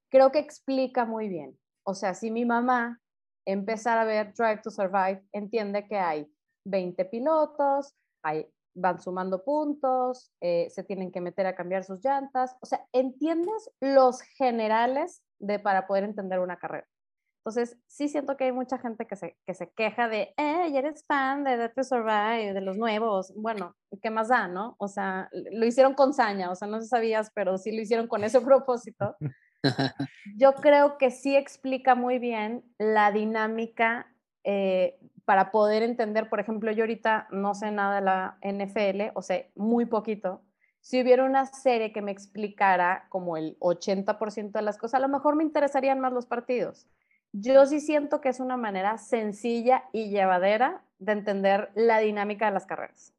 creo que explica muy bien. O sea, si mi mamá empezar a ver Drive to Survive, entiende que hay 20 pilotos, hay, van sumando puntos, eh, se tienen que meter a cambiar sus llantas, o sea, entiendes los generales de para poder entender una carrera. Entonces, sí siento que hay mucha gente que se, que se queja de, eh, ya eres fan de Drive to Survive, de los nuevos. Bueno, ¿qué más da, no? O sea, lo hicieron con saña, o sea, no sabías, pero sí lo hicieron con ese propósito. Yo creo que sí explica muy bien la dinámica eh, para poder entender, por ejemplo, yo ahorita no sé nada de la NFL, o sea, muy poquito. Si hubiera una serie que me explicara como el 80% de las cosas, a lo mejor me interesarían más los partidos. Yo sí siento que es una manera sencilla y llevadera de entender la dinámica de las carreras.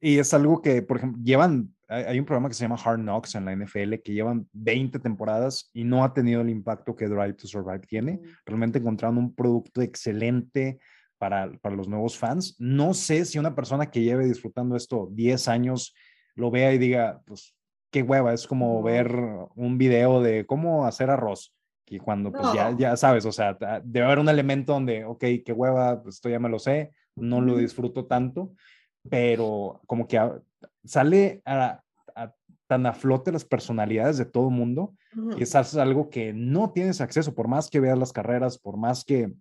y, es algo que, por ejemplo, llevan hay un programa que se llama Hard Knocks en la NFL que llevan 20 temporadas y no ha tenido el impacto que Drive to Survive tiene. Realmente encontraron un producto excelente para, para los nuevos fans. No sé si una persona que lleve disfrutando esto 10 años lo vea y diga, pues, qué hueva, es como ver un video de cómo hacer arroz. Y cuando, pues, ya, ya sabes, o sea, debe haber un elemento donde, ok, qué hueva, pues esto ya me lo sé, no lo disfruto tanto, pero como que sale a, tan a flote las personalidades de todo mundo, y es algo que no tienes acceso, por más que veas las carreras, por más que,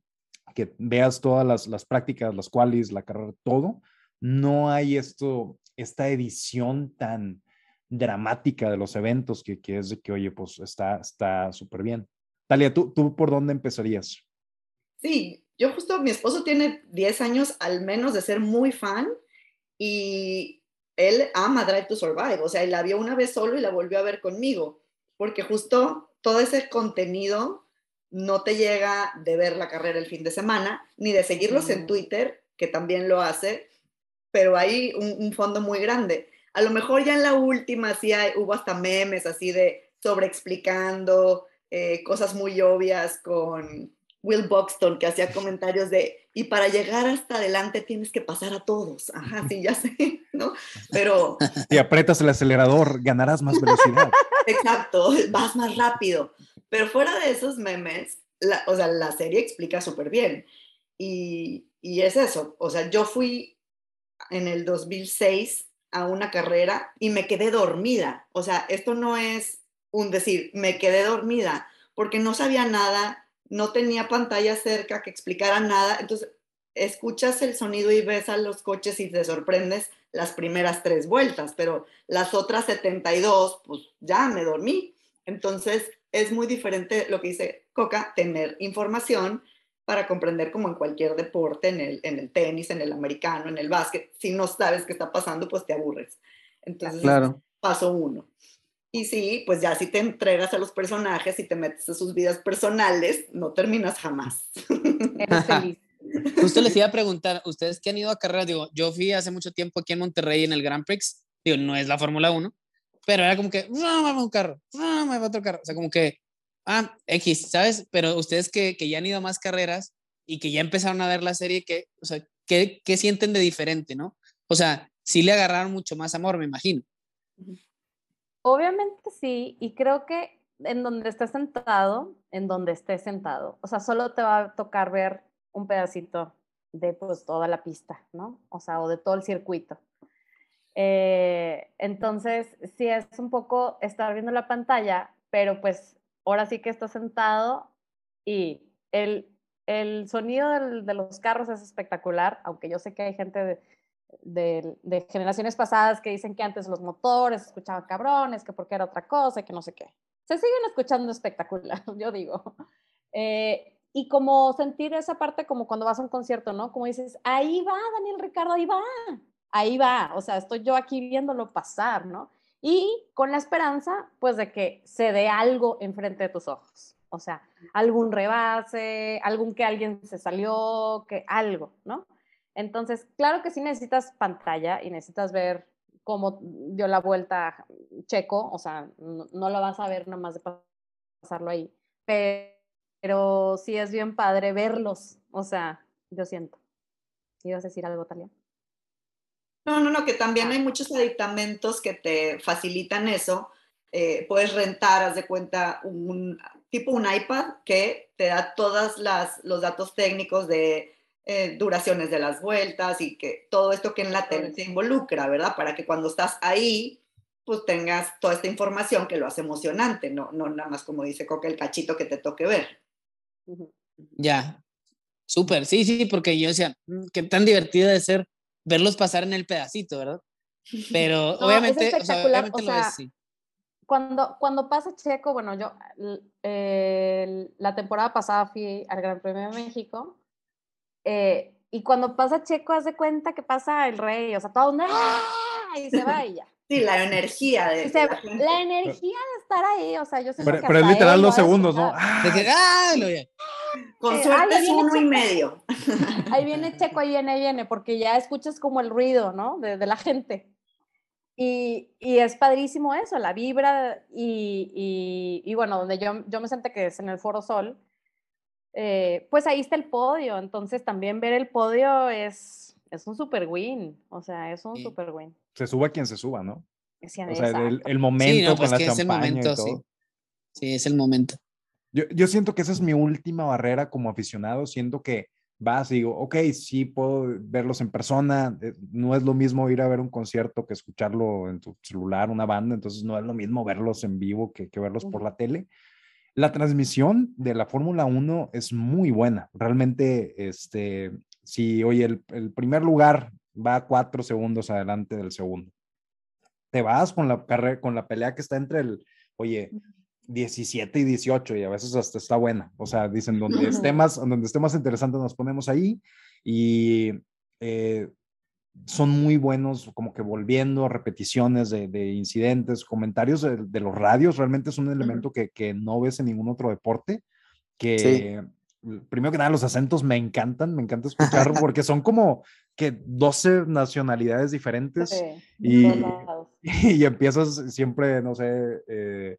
que veas todas las, las prácticas, las cuales, la carrera, todo, no hay esto, esta edición tan dramática de los eventos que, que es de que, oye, pues está súper bien. Talia, ¿tú, ¿tú por dónde empezarías? Sí, yo justo, mi esposo tiene 10 años al menos de ser muy fan y él ama Drive to Survive, o sea, él la vio una vez solo y la volvió a ver conmigo, porque justo todo ese contenido no te llega de ver la carrera el fin de semana, ni de seguirlos en Twitter, que también lo hace, pero hay un, fondo muy grande. A lo mejor ya en la última sí hubo hasta memes así de sobreexplicando eh, cosas muy obvias con Will Buxton, que hacía comentarios de, y para llegar hasta adelante tienes que pasar a todos. Ajá, sí, ya sé, ¿no? Pero... Si aprietas el acelerador, ganarás más velocidad. Exacto, vas más rápido. Pero fuera de esos memes, la, o sea, la serie explica súper bien. Y, y es eso, o sea, yo fui en el 2006 a una carrera y me quedé dormida. O sea, esto no es un decir, me quedé dormida porque no sabía nada no tenía pantalla cerca que explicara nada, entonces escuchas el sonido y ves a los coches y te sorprendes las primeras tres vueltas, pero las otras 72, pues ya me dormí. Entonces es muy diferente lo que dice Coca, tener información para comprender como en cualquier deporte, en el, en el tenis, en el americano, en el básquet. Si no sabes qué está pasando, pues te aburres. Entonces, claro. paso uno. Y sí, pues ya si te entregas a los personajes y te metes a sus vidas personales, no terminas jamás. Eres feliz. Justo les iba a preguntar, ustedes que han ido a carreras, digo, yo fui hace mucho tiempo aquí en Monterrey en el Grand Prix, digo, no es la Fórmula 1, pero era como que, no, me va un carro, no, me va otro carro, o sea, como que, ah, X, ¿sabes? Pero ustedes que, que ya han ido a más carreras, y que ya empezaron a ver la serie, ¿qué, o sea, ¿qué, qué sienten de diferente, no? O sea, sí le agarraron mucho más amor, me imagino. Obviamente sí, y creo que en donde estés sentado, en donde estés sentado, o sea, solo te va a tocar ver un pedacito de pues toda la pista, ¿no? O sea, o de todo el circuito. Eh, entonces, sí es un poco estar viendo la pantalla, pero pues ahora sí que estás sentado y el, el sonido de los carros es espectacular, aunque yo sé que hay gente de, de, de, generaciones pasadas que dicen que antes los motores escuchaban cabrones, que porque era otra cosa, que no sé qué. Se siguen escuchando espectacular, yo digo. Eh, y como sentir esa parte como cuando vas a un concierto, ¿no? Como dices, ahí va Daniel Ricardo, ahí va, ahí va, o sea, estoy yo aquí viéndolo pasar, ¿no? Y con la esperanza, pues, de que se dé algo enfrente de tus ojos, o sea, algún rebase, algún que alguien se salió, que algo, ¿no? Entonces, claro que sí necesitas pantalla y necesitas ver cómo dio la vuelta Checo, o sea, no, no lo vas a ver nomás de pasarlo ahí, pero pero sí es bien padre verlos, o sea, yo siento. ¿Ibas a decir algo, Talia? No, no, no, que también ah. hay muchos aditamentos que te facilitan eso. Eh, puedes rentar, haz de cuenta, un tipo un iPad que te da todos los datos técnicos de eh, duraciones de las vueltas y que todo esto que en la tele se involucra, ¿verdad? Para que cuando estás ahí, pues tengas toda esta información que lo hace emocionante, no, no nada más como dice Coque, el cachito que te toque ver. Ya, súper, sí, sí, porque yo decía, mm, qué tan divertido de ser verlos pasar en el pedacito, ¿verdad? Pero obviamente, o sea, obviamente lo es, sí. Cuando, cuando pasa Checo, bueno, yo la temporada pasada fui al Gran Premio de México eh, y cuando pasa Checo, hace cuenta que pasa el rey, o sea, todo un ¡ah! y se va y ya. Sí, la energía de. la, energía de estar ahí, o sea, yo sé Pero, pero es literal dos segundos, ¿no? Con eh, suerte es uno y medio. Ahí viene Checo, ahí viene, ahí viene, porque ya escuchas como el ruido, ¿no? De, de la gente. Y, y, es padrísimo eso, la vibra y, y, y, bueno, donde yo, yo me senté que es en el Foro Sol, eh, pues ahí está el podio, entonces también ver el podio es, es un super win, o sea, es un super win se suba quien se suba, ¿no? o sea, el, momento con pues la es el momento, Sí. sí. es el momento. Yo, yo, siento que esa es mi última barrera como aficionado, siento que vas y digo, ok, sí puedo verlos en persona, eh, no es lo mismo ir a ver un concierto que escucharlo en tu celular, una banda, entonces no es lo mismo verlos en vivo que, que verlos por la tele. La transmisión de la Fórmula 1 es muy buena, realmente, este, si, oye, el, el primer lugar va cuatro segundos adelante del segundo. Te vas con la con la pelea que está entre el, oye, 17 y 18 y a veces hasta está buena. O sea, dicen donde esté más, donde esté más interesante nos ponemos ahí y eh, son muy buenos como que volviendo repeticiones de, de incidentes, comentarios de, los radios, realmente es un elemento que, que, no ves en ningún otro deporte, que primero que nada los acentos me encantan, me encanta escuchar porque son como que 12 nacionalidades diferentes y, y, empiezas siempre, no sé, eh,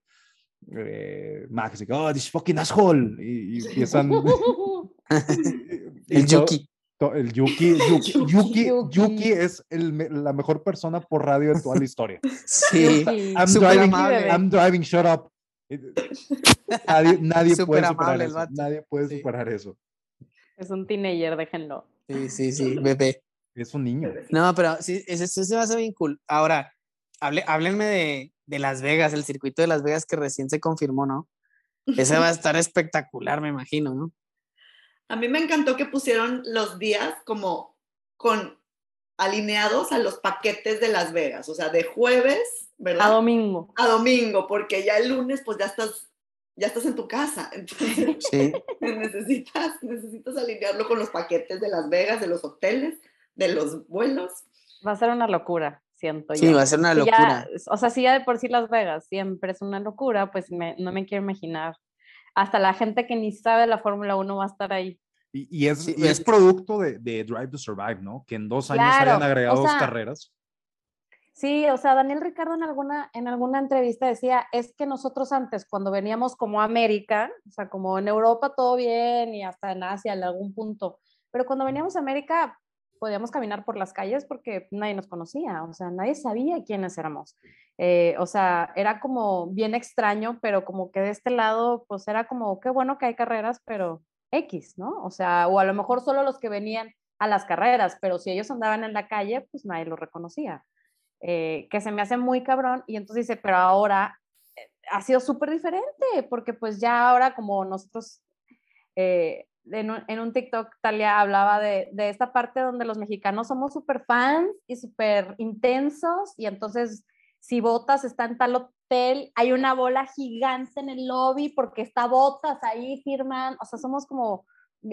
eh, Max, oh, this fucking asshole, y, empiezan... el Yuki. El Yuki, Yuki, Yuki, Yuki es el, la mejor persona por radio de toda la historia. Sí, I'm, driving, I'm driving, shut up. Nadie, nadie puede superar eso. Nadie puede superar eso. Es un teenager, déjenlo. Sí, sí, sí, bebé. Es un niño. No, pero sí, eso, se va a hacer bien cool. Ahora, hable, háblenme de, de, Las Vegas, el circuito de Las Vegas que recién se confirmó, ¿no? Ese va a estar espectacular, me imagino, ¿no? A mí me encantó que pusieron los días como con alineados a los paquetes de Las Vegas, o sea, de jueves, ¿verdad? A domingo. A domingo, porque ya el lunes pues ya estás ya estás en tu casa, entonces sí. necesitas, necesitas alinearlo con los paquetes de Las Vegas, de los hoteles, de los vuelos. Va a ser una locura, siento sí, va a ser una locura. o sea, si ya de por sí Las Vegas siempre es una locura, pues no me quiero imaginar. Hasta la gente que ni sabe la Fórmula 1 va a estar ahí. Y, es, es, producto de, Drive to Survive, ¿no? Que en dos años hayan agregado dos carreras. Sí, o sea, Daniel Ricardo en alguna, en alguna entrevista decía, es que nosotros antes, cuando veníamos como América, o sea, como en Europa todo bien y hasta en Asia en algún punto, pero cuando veníamos a América podíamos caminar por las calles porque nadie nos conocía, o sea, nadie sabía quiénes éramos. Eh, o sea, era como bien extraño, pero como que de este lado, pues era como, qué bueno que hay carreras, pero X, ¿no? O sea, o a lo mejor solo los que venían a las carreras, pero si ellos andaban en la calle, pues nadie los reconocía. Eh, que se me hace muy cabrón y entonces dice, pero ahora eh, ha sido súper diferente, porque pues ya ahora como nosotros eh, en, un, en, un, TikTok Talia hablaba de, de, esta parte donde los mexicanos somos súper fans y súper intensos y entonces si Botas está en tal hotel, hay una bola gigante en el lobby porque está Botas ahí, firman, o sea, somos como...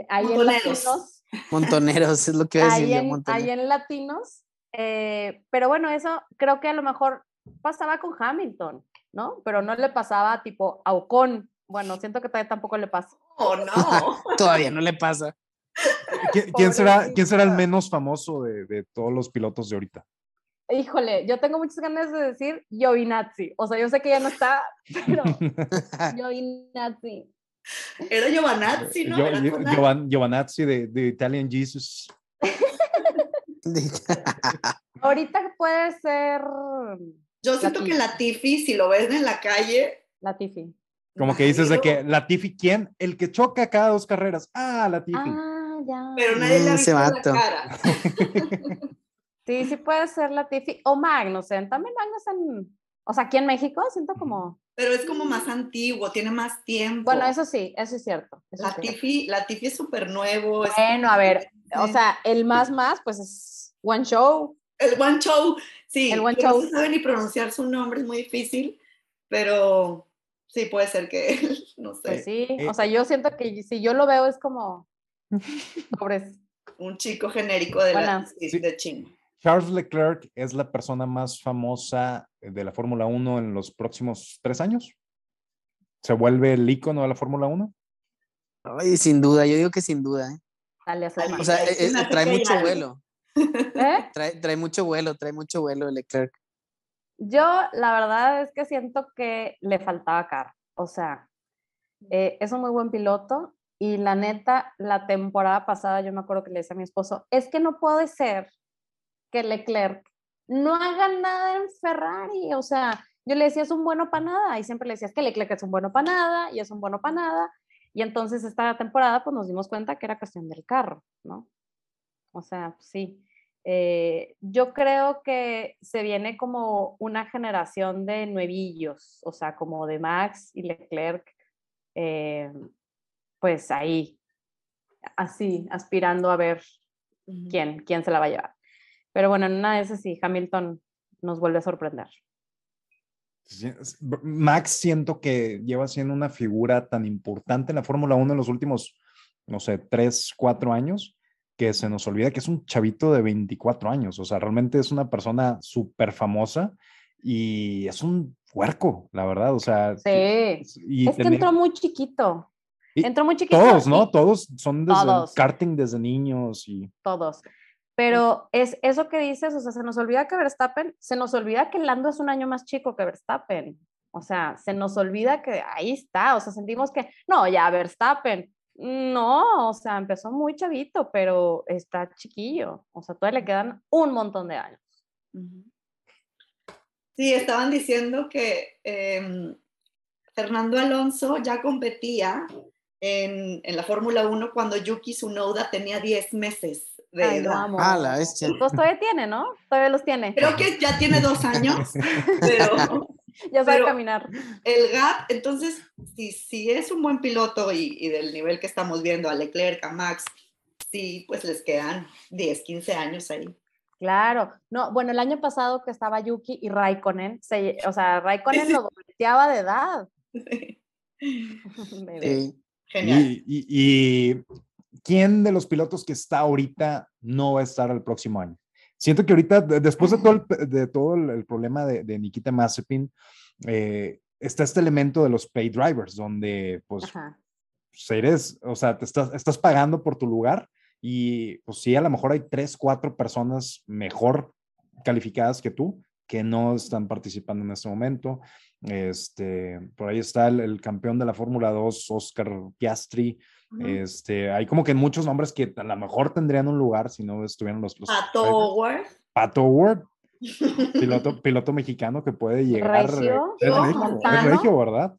Ahí en latinos. Montoneros, es lo que voy a decir. Ahí en, ahí en latinos eh, pero bueno, eso creo que a lo mejor pasaba con Hamilton, ¿no? Pero no le pasaba tipo a Ocon. Bueno, siento que todavía tampoco le pasa. Oh, no. todavía no le pasa. ¿Quién, será, ¿Quién será el menos famoso de, de, todos los pilotos de ahorita? Híjole, yo tengo muchas ganas de decir Giovinazzi. O sea, yo sé que ya no está, pero Giovinazzi. Era Giovanazzi, ¿no? Giovanazzi de, de Italian Jesus. Ahorita puede ser. Yo siento que la Tiffy, si lo ves en la calle. La Tiffy. Como que dices de que la Tiffy, ¿quién? El que choca cada dos carreras. Ah, la Tiffy. Ah, ya. Pero nadie le ha visto la cara. sí, sí puede ser la Tiffy. O Magnussen. También Magnussen. O sea, aquí en México siento como. Pero es como más antiguo, tiene más tiempo. Bueno, eso sí, eso es cierto. la, Tiffy, la Tiffy es súper nuevo. Bueno, a ver, o sea, el más más, pues es One Show. El One Show, sí. El One Show. No sabe ni pronunciar su nombre, es muy difícil, pero sí, puede ser que, no sé. Pues sí, o sea, yo siento que si yo lo veo es como, pobres. Un chico genérico de, la, de China. Charles Leclerc es la persona más famosa de la Fórmula 1 en los próximos tres años. ¿Se vuelve el ícono de la Fórmula 1? Ay, sin duda, yo digo que sin duda. ¿eh? Dale, o sea, eh, eh, trae mucho vuelo. ¿Eh? Trae, mucho vuelo, trae mucho vuelo Leclerc. Yo, la verdad es que siento que le faltaba carro. O sea, eh, es un muy buen piloto y la neta, la temporada pasada yo me acuerdo que le decía a mi esposo, es que no puede ser que Leclerc no haga nada en Ferrari. O sea, yo le decía, es un bueno para nada y siempre le decía, es que Leclerc es un bueno para nada y es un bueno para nada. Y entonces esta temporada pues nos dimos cuenta que era cuestión del carro, ¿no? O sea, sí. Eh, yo creo que se viene como una generación de nuevillos, o sea, como de Max y Leclerc, eh, pues ahí, así, aspirando a ver quién, quién se la va a llevar. Pero bueno, en una de esas sí, Hamilton nos vuelve a sorprender. Max siento que lleva siendo una figura tan importante en la Fórmula 1 en los últimos, no sé, tres, cuatro años, que se nos olvida que es un chavito de 24 años, o sea, realmente es una persona súper famosa y es un puerco, la verdad, o sea. Sí, es que entró muy chiquito. Entró muy chiquito. Todos, ¿no? Todos son desde karting desde niños y. Todos. Pero es eso que dices, o sea, se nos olvida que Verstappen, se nos olvida que Lando es un año más chico que Verstappen. O sea, se nos olvida que ahí está, o sea, sentimos que, no, ya Verstappen, no, o sea, empezó muy chavito, pero está chiquillo. O sea, todavía le quedan un montón de años. Sí, estaban diciendo que em, Fernando Alonso ya competía en, la Fórmula 1 cuando Yuki Tsunoda tenía 10 meses de edad. Ah, la bestia. Pues todavía tiene, ¿no? Todavía los tiene. Creo que ya tiene dos años, pero ya sabe caminar. El gap, entonces, si, si es un buen piloto y, y, del nivel que estamos viendo a Leclerc, a Max, sí, pues les quedan 10, 15 años ahí. Claro, no, bueno, el año pasado que estaba Yuki y Raikkonen, o sea, Raikkonen lo volteaba de edad. Sí. Genial. Y, y, y, quién de los pilotos que está ahorita no va a estar el próximo año? Siento que ahorita, después de todo el, de todo el, problema de, de, Nikita Mazepin, eh, está este elemento de los pay drivers, donde pues, pues eres, o sea, te estás, estás pagando por tu lugar y pues sí, a lo mejor hay tres, cuatro personas mejor calificadas que tú, que no están participando en este momento. Este, por ahí está el, campeón de la Fórmula 2, Oscar Piastri. Este, hay como que muchos nombres que a lo mejor tendrían un lugar si no estuvieran los. los Pato Howard. Pato Howard, piloto, piloto mexicano que puede llegar. Regio, es, regio, ¿verdad?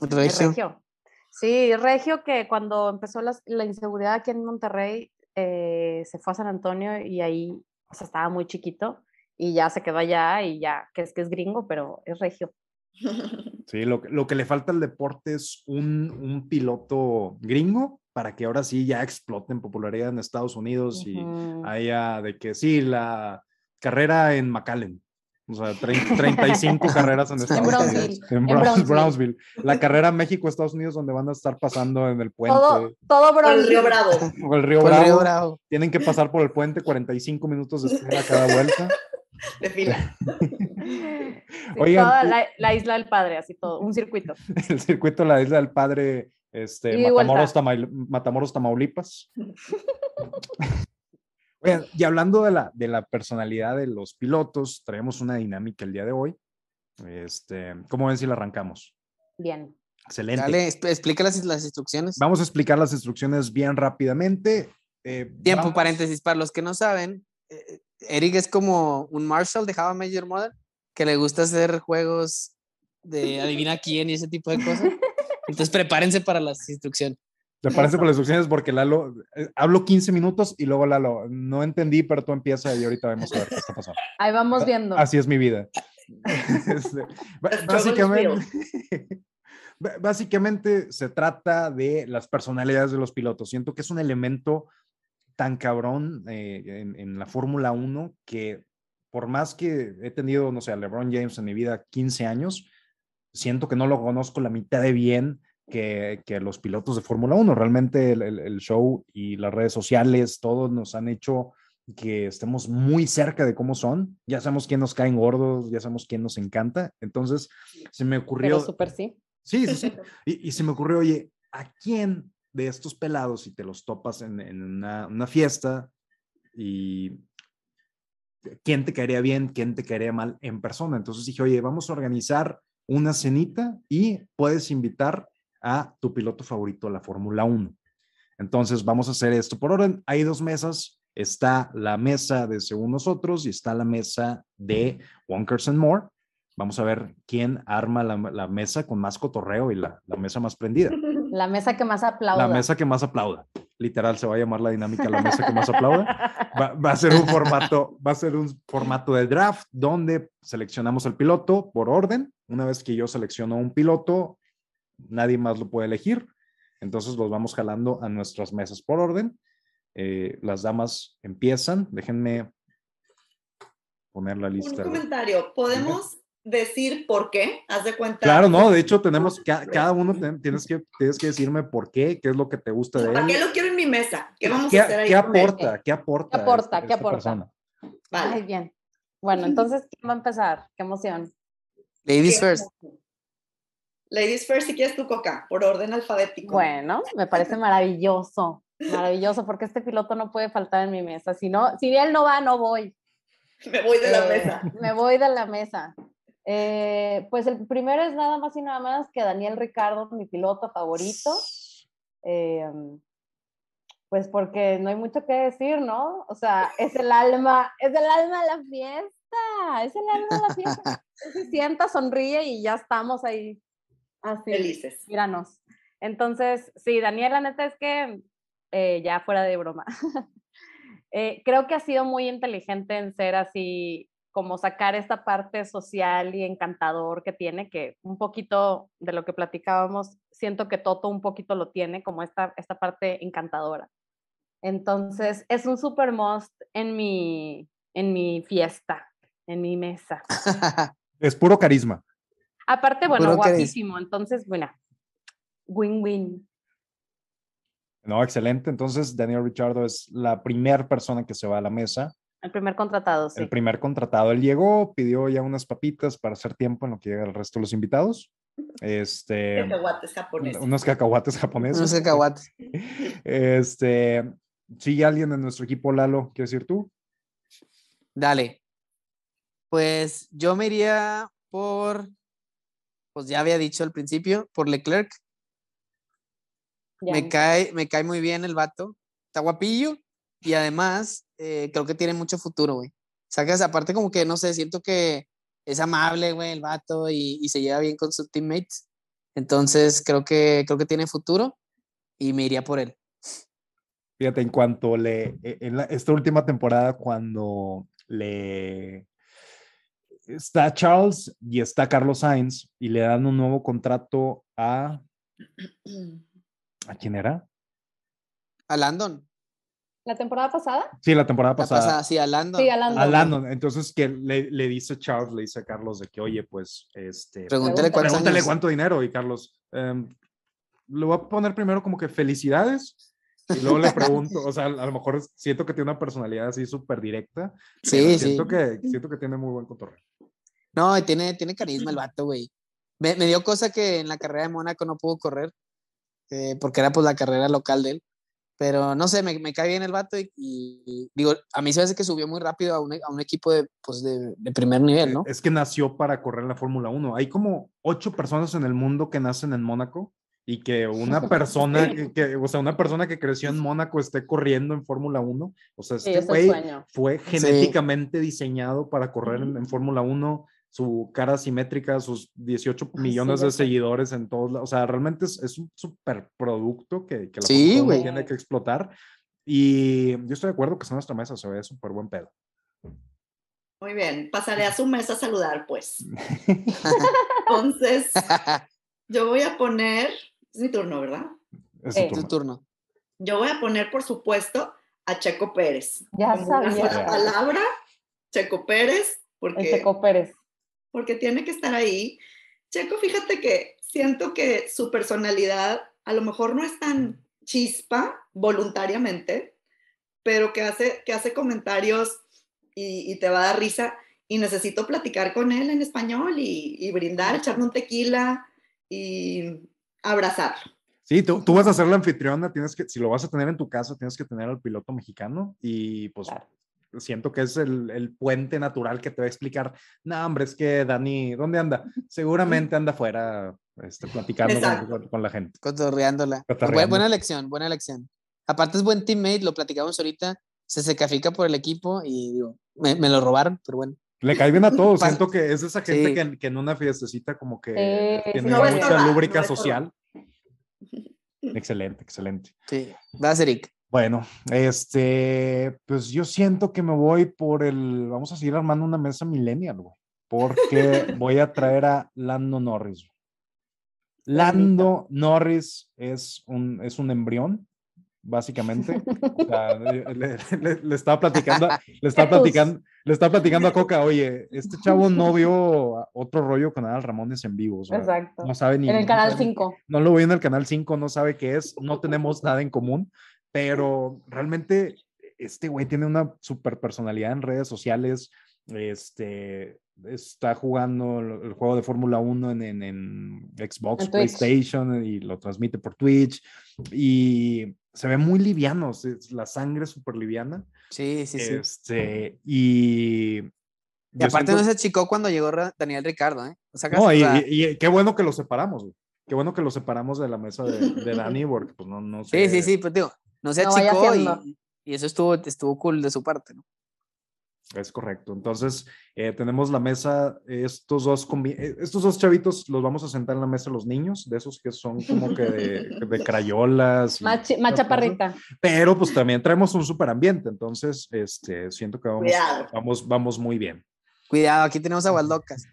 Regio. Sí, Regio que cuando empezó la, la inseguridad aquí en Monterrey, eh, se fue a San Antonio y ahí o sea, estaba muy chiquito y ya se quedó allá y ya, que es que es gringo, pero es regio. Sí, lo, lo que le falta al deporte es un, un, piloto gringo para que ahora sí ya explote en popularidad en Estados Unidos y haya de que sí, la carrera en McAllen, o sea, 35 carreras en Estados Unidos. En, Brownsville. La carrera México-Estados Unidos donde van a estar pasando en el puente. Todo, todo El Río Bravo. El Río, Bravo. Tienen que pasar por el puente 45 minutos de espera cada vuelta. De fila. toda la, isla del padre, así todo, un circuito. el circuito de la isla del padre, este, Matamoros, Matamoros, Tamaulipas. y hablando de la, de la personalidad de los pilotos, traemos una dinámica el día de hoy. Este, ¿Cómo ven si la arrancamos? Bien. Excelente. Dale, explica las, las, instrucciones. Vamos a explicar las instrucciones bien rápidamente. Eh, Tiempo, paréntesis, para los que no saben, Eric es como un Marshall de Java Major Model, que le gusta hacer juegos de adivina quién y ese tipo de cosas. Entonces prepárense para las instrucciones. ¿Te parece por las instrucciones? Porque Lalo, eh, hablo 15 minutos y luego Lalo, no entendí, pero tú empieza y ahorita vemos a ver qué está pasando. Ahí vamos viendo. Así es mi vida. Este, básicamente, básicamente se trata de las personalidades de los pilotos. Siento que es un elemento tan cabrón eh, en, en, la Fórmula 1 que por más que he tenido, no sé, a LeBron James en mi vida 15 años, siento que no lo conozco la mitad de bien que, que los pilotos de Fórmula 1. Realmente el, el, show y las redes sociales, todos nos han hecho que estemos muy cerca de cómo son. Ya sabemos quién nos caen gordos, ya sabemos quién nos encanta. Entonces, se me ocurrió... Pero súper sí. Sí, sí, sí. Y, y, se me ocurrió, oye, ¿a quién de estos pelados, si te los topas en, una, fiesta y quién te caería bien, quién te caería mal en persona? Entonces dije, oye, vamos a organizar una cenita y puedes invitar a tu piloto favorito de la Fórmula 1. Entonces, vamos a hacer esto por orden. Hay dos mesas. Está la mesa de Según Nosotros y está la mesa de Wonkers and More. Vamos a ver quién arma la, mesa con más cotorreo y la, mesa más prendida. La mesa que más aplauda. La mesa que más aplauda. Literal, se va a llamar la dinámica la mesa que más aplauda. Va, va, a ser un formato, va a ser un formato de draft donde seleccionamos el piloto por orden. Una vez que yo selecciono un piloto, nadie más lo puede elegir. Entonces los vamos jalando a nuestras mesas por orden. Eh, las damas empiezan. Déjenme poner la lista. Un comentario. ¿Podemos decir por qué? ¿Haz de cuenta? Claro, no. De hecho, tenemos cada uno tienes que, tienes que decirme por qué, qué es lo que te gusta de él. ¿Para qué lo quiero en mi mesa? ¿Qué vamos a hacer ahí? ¿Qué aporta? ¿Qué aporta? ¿Qué aporta? ¿Qué aporta? Vale. bien. Bueno, entonces, ¿quién va a empezar? Qué emoción. Ladies first. Ladies first, si quieres tu coca, por orden alfabético. Bueno, me parece maravilloso, maravilloso, porque este piloto no puede faltar en mi mesa. Si no, si él no va, no voy. Me voy de la eh, mesa. Me voy de la mesa. Eh, pues el primero es nada más y nada más que Daniel Ricardo, mi piloto favorito. Eh, pues porque no hay mucho que decir, ¿no? O sea, es el alma, es el alma de la fiesta, es el alma de la fiesta. Se sienta, sonríe y ya estamos ahí Así, Felices. Míranos. Entonces, sí, Daniel, la neta es que eh, ya fuera de broma. Eh, creo que ha sido muy inteligente en ser así, como sacar esta parte social y encantador que tiene, que un poquito de lo que platicábamos, siento que Toto un poquito lo tiene, como esta, esta parte encantadora. Entonces, es un super must en mi, en mi fiesta, en mi mesa. es puro carisma. Aparte, bueno, guapísimo. Entonces, bueno, win-win. No, excelente. Entonces, Daniel Richardo es la primera persona que se va a la mesa. El primer contratado, sí. El primer contratado. Él llegó, pidió ya unas papitas para hacer tiempo en lo que llega el resto de los invitados. Este, cacahuates japoneses. Unos cacahuates japoneses. Unos cacahuates. Este, ¿sigue alguien en nuestro equipo, Lalo? ¿Quieres decir tú? Dale. Pues yo me iría por, pues ya había dicho al principio, por Leclerc. Me cae, me cae muy bien el vato. Está guapillo y además eh, creo que tiene mucho futuro, güey. Sacas, aparte como que, no sé, siento que es amable, güey, el vato y, y, se lleva bien con sus teammates. Entonces creo que, creo que tiene futuro y me iría por él. Fíjate, en cuanto le, e, en esta última temporada, cuando le está Charles y está Carlos Sainz y le dan un nuevo contrato a ¿a quién era? A Landon. ¿La temporada pasada? Sí, la temporada pasada. sí, a Landon. Sí, a Landon. A Landon. Entonces, que le, le, dice Charles, le dice a Carlos de que, oye, pues, este... Pregúntale, pregúntale cuánto dinero. Y Carlos, um, le voy a poner primero como que felicidades. Y luego le pregunto, o sea, a lo mejor siento que tiene una personalidad así súper directa. Sí, siento sí. Que, siento que tiene muy buen cotorreo. No, tiene, tiene carisma el vato, güey. Me, me, dio cosa que en la carrera de Mónaco no pudo correr, eh, porque era pues la carrera local de él. Pero no sé, me, me cae bien el vato y, y, digo, a mí se me hace que subió muy rápido a un, a un equipo de, pues de, de, primer nivel, ¿no? Es que nació para correr la Fórmula 1. Hay como ocho personas en el mundo que nacen en Mónaco y que una persona que, que, o sea, una persona que creció en Mónaco esté corriendo en Fórmula 1. O sea, este güey fue genéticamente sí. diseñado para correr en, en Fórmula 1 su cara simétrica, sus 18 millones de seguidores en todos lados. O sea, realmente es, es un super producto que, que la sí, tiene que explotar. Y yo estoy de acuerdo que en nuestra mesa se ve súper buen pedo. Muy bien, pasaré a su mesa a saludar, pues. Entonces, yo voy a poner, es mi turno, ¿verdad? Es tu turno. turno. Yo voy a poner, por supuesto, a Checo Pérez. Ya sabía. La palabra, Checo Pérez, porque... El Checo Pérez porque tiene que estar ahí. Checo, fíjate que siento que su personalidad a lo mejor no es tan chispa voluntariamente, pero que hace, que hace comentarios y, y te va a dar risa y necesito platicar con él en español y, y brindar, echarme un tequila y abrazarlo. Sí, tú, tú, vas a ser la anfitriona, tienes que, si lo vas a tener en tu casa, tienes que tener al piloto mexicano y pues claro siento que es el, el, puente natural que te va a explicar, no, hombre, es que Dani, ¿dónde anda? Seguramente anda afuera este, platicando con, con, la gente. Cotorreándola. Cotorreando. Buena elección, buena elección. Aparte es buen teammate, lo platicamos ahorita, se secafica por el equipo y digo, me, me lo robaron, pero bueno. Le cae bien a todos, siento que es esa gente sí. que, que, en una fiestecita como que tiene no mucha lúbrica no social. Excelente, excelente. Sí, vas Eric. Bueno, este, pues yo siento que me voy por el, vamos a seguir armando una mesa millennial, güey, porque voy a traer a Lando Norris. Lando Norris es un, es un embrión, básicamente. O sea, le, le, le, estaba platicando, le estaba platicando, le estaba platicando a Coca, oye, este chavo no vio otro rollo con Adal Ramones en vivo. O sea, Exacto. No sabe ni. En el no canal sabe, 5. No lo vi en el canal 5, no sabe qué es, no tenemos nada en común pero realmente este güey tiene una super personalidad en redes sociales, este, está jugando el juego de Fórmula 1 en, en, en, Xbox, en PlayStation y lo transmite por Twitch y se ve muy liviano, la sangre es súper liviana. Sí, sí, sí. Este, y... Y aparte siento... no se achicó cuando llegó Daniel Ricardo, ¿eh? O sea, no, y, y, y, qué bueno que lo separamos, güey. Qué bueno que lo separamos de la mesa de, de Dani, porque pues no, no sé. Sí, sí, sí, pues digo, no se achicó no y, y, eso estuvo, estuvo cool de su parte, ¿no? Es correcto. Entonces, eh, tenemos la mesa, estos dos, estos dos chavitos los vamos a sentar en la mesa los niños, de esos que son como que de, de crayolas. Más, más chaparrita. Pero pues también traemos un super ambiente, entonces este, siento que vamos, vamos, vamos muy bien. Cuidado, aquí tenemos aguas locas.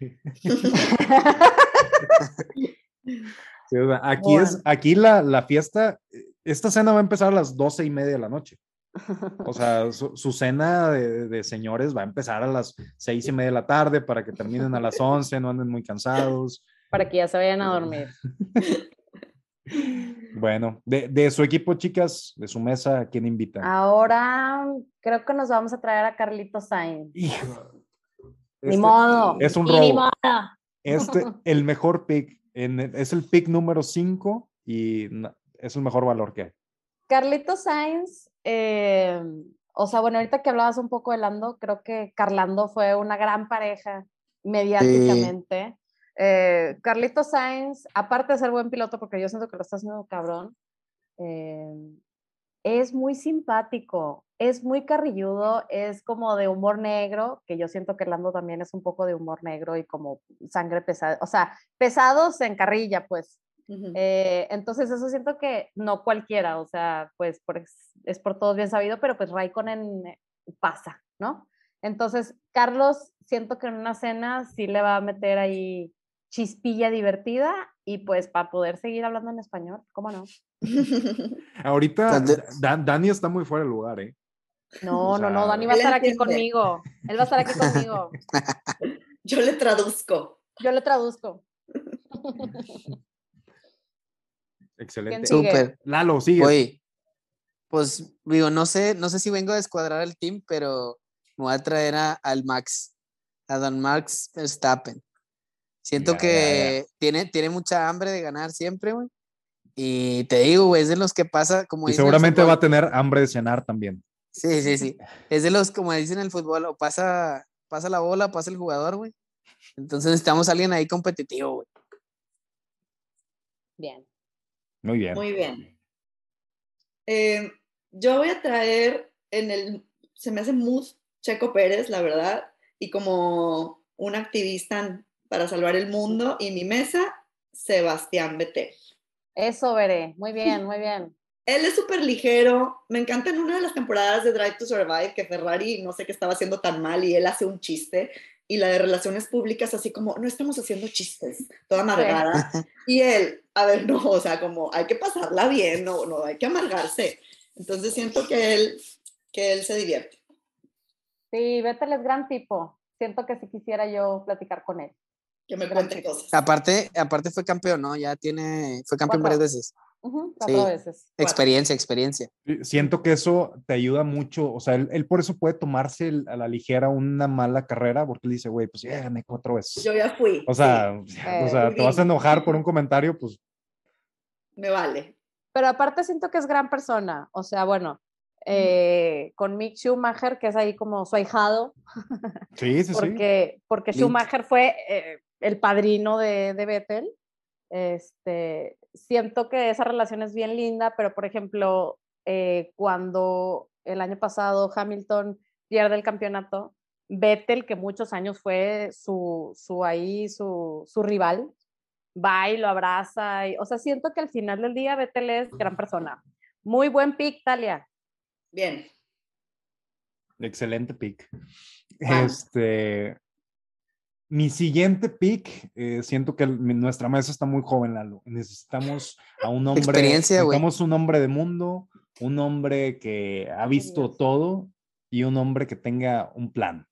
Sí, aquí bueno. es, aquí la, la, fiesta, esta cena va a empezar a las doce y media de la noche. O sea, su, su cena de, de, señores va a empezar a las seis y media de la tarde para que terminen a las once, no anden muy cansados. Para que ya se vayan a dormir. Bueno, de, de, su equipo, chicas, de su mesa, ¿quién invita? Ahora creo que nos vamos a traer a Carlito Sainz. Hijo, este, ni modo. Es un robo. Este, el mejor pick en, es el pick número 5 y es el mejor valor que hay. Carlito Sainz, eh, o sea, bueno, ahorita que hablabas un poco de Lando, creo que Carlando fue una gran pareja mediáticamente. Eh, Carlito Sainz, aparte de ser buen piloto, porque yo siento que lo está haciendo cabrón, eh, es muy simpático, es muy carrilludo, es como de humor negro, que yo siento que Lando también es un poco de humor negro y como sangre pesada, o sea, pesados en carrilla, pues. Eh, entonces eso siento que no cualquiera, o sea, pues es por todos bien sabido, pero pues Raikkonen pasa, ¿no? Entonces, Carlos, siento que en una cena sí le va a meter ahí chispilla divertida y pues para poder seguir hablando en español, ¿cómo no? Ahorita Dani está muy fuera de lugar, ¿eh? No, no, no, Dani va a estar aquí conmigo. Él va a estar aquí conmigo. Yo le traduzco. Yo le traduzco. Excelente. Súper. Lalo, sigue. Oye, pues digo, no sé, no sé si vengo a descuadrar el team, pero me voy a traer a, al Max, a Don Max Verstappen. Siento que Tiene, tiene mucha hambre de ganar siempre, güey. Y te digo, güey, es de los que pasa como... Y seguramente va a tener hambre de cenar también. Sí, sí, sí. Es de los, como dicen en el fútbol, o pasa, pasa la bola, pasa el jugador, güey. Entonces necesitamos a alguien ahí competitivo, güey. Bien. Muy bien. Muy bien. Eh, yo voy a traer en el, se me hace muy Checo Pérez, la verdad, y como un activista para salvar el mundo, y mi mesa, Sebastián Vettel. Eso veré, muy bien, muy bien. Él es súper ligero. Me encanta en una de las temporadas de Drive to Survive que Ferrari no sé qué estaba haciendo tan mal y él hace un chiste. Y la de relaciones públicas, así como, no estamos haciendo chistes, toda amargada. Y él, a ver, no, o sea, como hay que pasarla bien, no, no hay que amargarse. Entonces siento que él, que él se divierte. Sí, Vettel es gran tipo. Siento que si quisiera yo platicar con él. Que me cuente cosas. Aparte, aparte fue campeón, ¿no? Ya tiene, fue campeón varias veces. Cuatro veces. Experiencia, experiencia. Siento que eso te ayuda mucho, o sea, él, por eso puede tomarse a la ligera una mala carrera, porque él dice, güey, pues ya gané cuatro veces. Yo ya fui. O sea, o sea te vas a enojar por un comentario, pues. Me vale. Pero aparte siento que es gran persona, o sea, bueno, eh, con Mick Schumacher, que es ahí como su ahijado. Sí, sí, porque, sí. Porque Schumacher fue eh, el padrino de, de Vettel. Este, siento que esa relación es bien linda, pero por ejemplo, eh, cuando el año pasado Hamilton pierde el campeonato, Vettel, que muchos años fue su, su ahí, su, su rival, va y lo abraza. Y, o sea, siento que al final del día Vettel es gran persona. Muy buen pick, Talia. Bien. Excelente pick. Este, mi siguiente pick, eh, siento que nuestra mesa está muy joven, Lalo. Necesitamos a un hombre. Experiencia, necesitamos un hombre de mundo, un hombre que ha visto todo y un hombre que tenga un plan.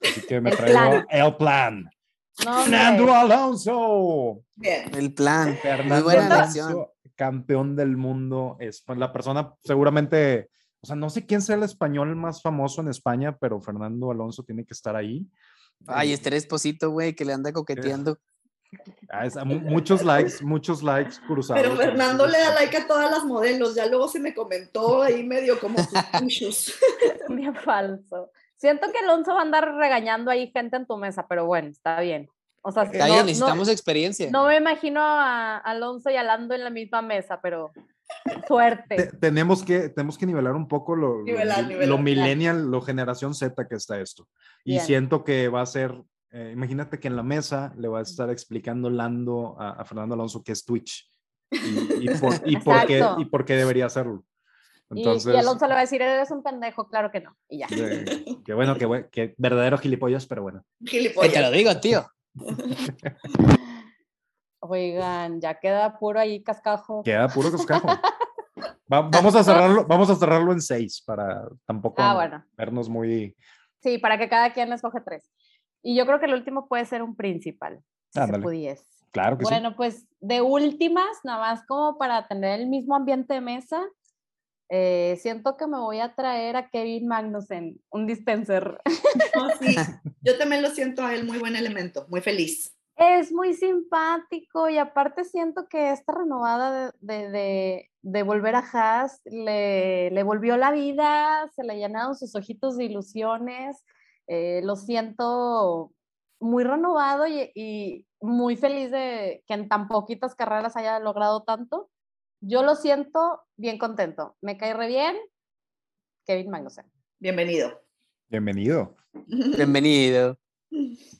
Así que me traigo el plan. Fernando Alonso. Bien. El plan. Fernando Muy buena Alonso, campeón del mundo. Es pues, la persona, seguramente, o sea, no sé quién sea el español más famoso en España, pero Fernando Alonso tiene que estar ahí. Ay, este Esposito, güey, que le anda coqueteando. Ah, es, muchos likes, muchos likes cruzados. Pero Fernando le da like a todas las modelos, ya luego se me comentó ahí medio como sus Bien falso. Siento que Alonso va a andar regañando ahí gente en tu mesa, pero bueno, está bien. O sea, no, necesitamos experiencia. No me imagino a Alonso y a Lando en la misma mesa, pero suerte. tenemos, que, tenemos que nivelar un poco lo, lo, millennial, lo generación Z que está esto. Y siento que va a ser, eh, imagínate que en la mesa le va a estar explicando Lando a, Fernando Alonso qué es Twitch y, por, y, por qué, y por qué debería hacerlo. Entonces, y, Alonso le va a decir, eres un pendejo, claro que no. Y ya. Qué bueno, qué, qué verdadero gilipollas, pero bueno. Gilipollas. Te lo digo, tío. Oigan, ya queda puro ahí cascajo. Queda puro cascajo. vamos, a cerrarlo, vamos a cerrarlo en seis para tampoco ah, vernos muy. Sí, para que cada quien escoge tres. Y yo creo que el último puede ser un principal, si se pudiese. Claro que bueno, pues de últimas, nada más como para tener el mismo ambiente de mesa, eh, siento que me voy a traer a Kevin Magnussen, un dispenser. sí, yo también lo siento a él muy buen elemento, muy feliz. Es muy simpático y aparte siento que esta renovada de, de, volver a Haas le, le, volvió la vida, se le llenaron sus ojitos de ilusiones. Eh, lo siento muy renovado y, y, muy feliz de que en tan poquitas carreras haya logrado tanto. Yo lo siento bien contento. Me cae re bien. Kevin Magnussen. Bienvenido. Bienvenido. Bienvenido.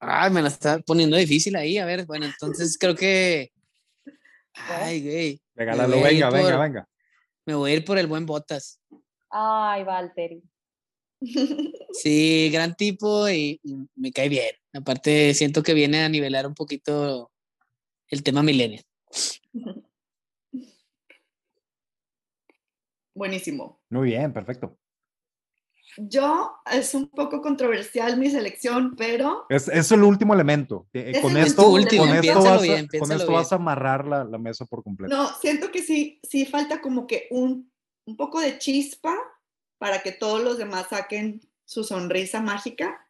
Ay, me la está poniendo difícil ahí. A ver, bueno, entonces creo que. Ay, güey. Regálalo, venga, venga, venga. Me voy a ir por el buen Botas. Ay, Valtteri. Sí, gran tipo y, me cae bien. Aparte, siento que viene a nivelar un poquito el tema milenio. Buenísimo. Muy bien, perfecto. Yo, es un poco controversial mi selección, pero... Es, es el último elemento. Eh, con, esto, con, esto, vas a, con esto vas a amarrar la, la, mesa por completo. No, siento que sí, sí falta como que un, un poco de chispa para que todos los demás saquen su sonrisa mágica,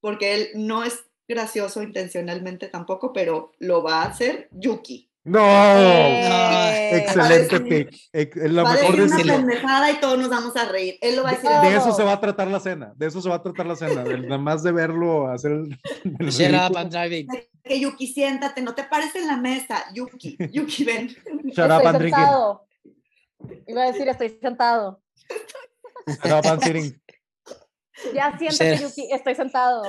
porque él no es gracioso intencionalmente tampoco, pero lo va a hacer Yuki. No, eh, excelente pick. Lo va mejor decir una pendejada y todos nos vamos a reír. Él lo va a decir. De, eso se va a tratar la cena. De eso se va a tratar la cena. nada más de verlo hacer el. Shut up, I'm driving. Que Yuki, siéntate, no te pares en la mesa. Yuki, Yuki, ven. Shut up, I'm drinking. Iba a decir, estoy sentado. Shut up, I'm sitting. Ya siéntate, Yuki, estoy sentado.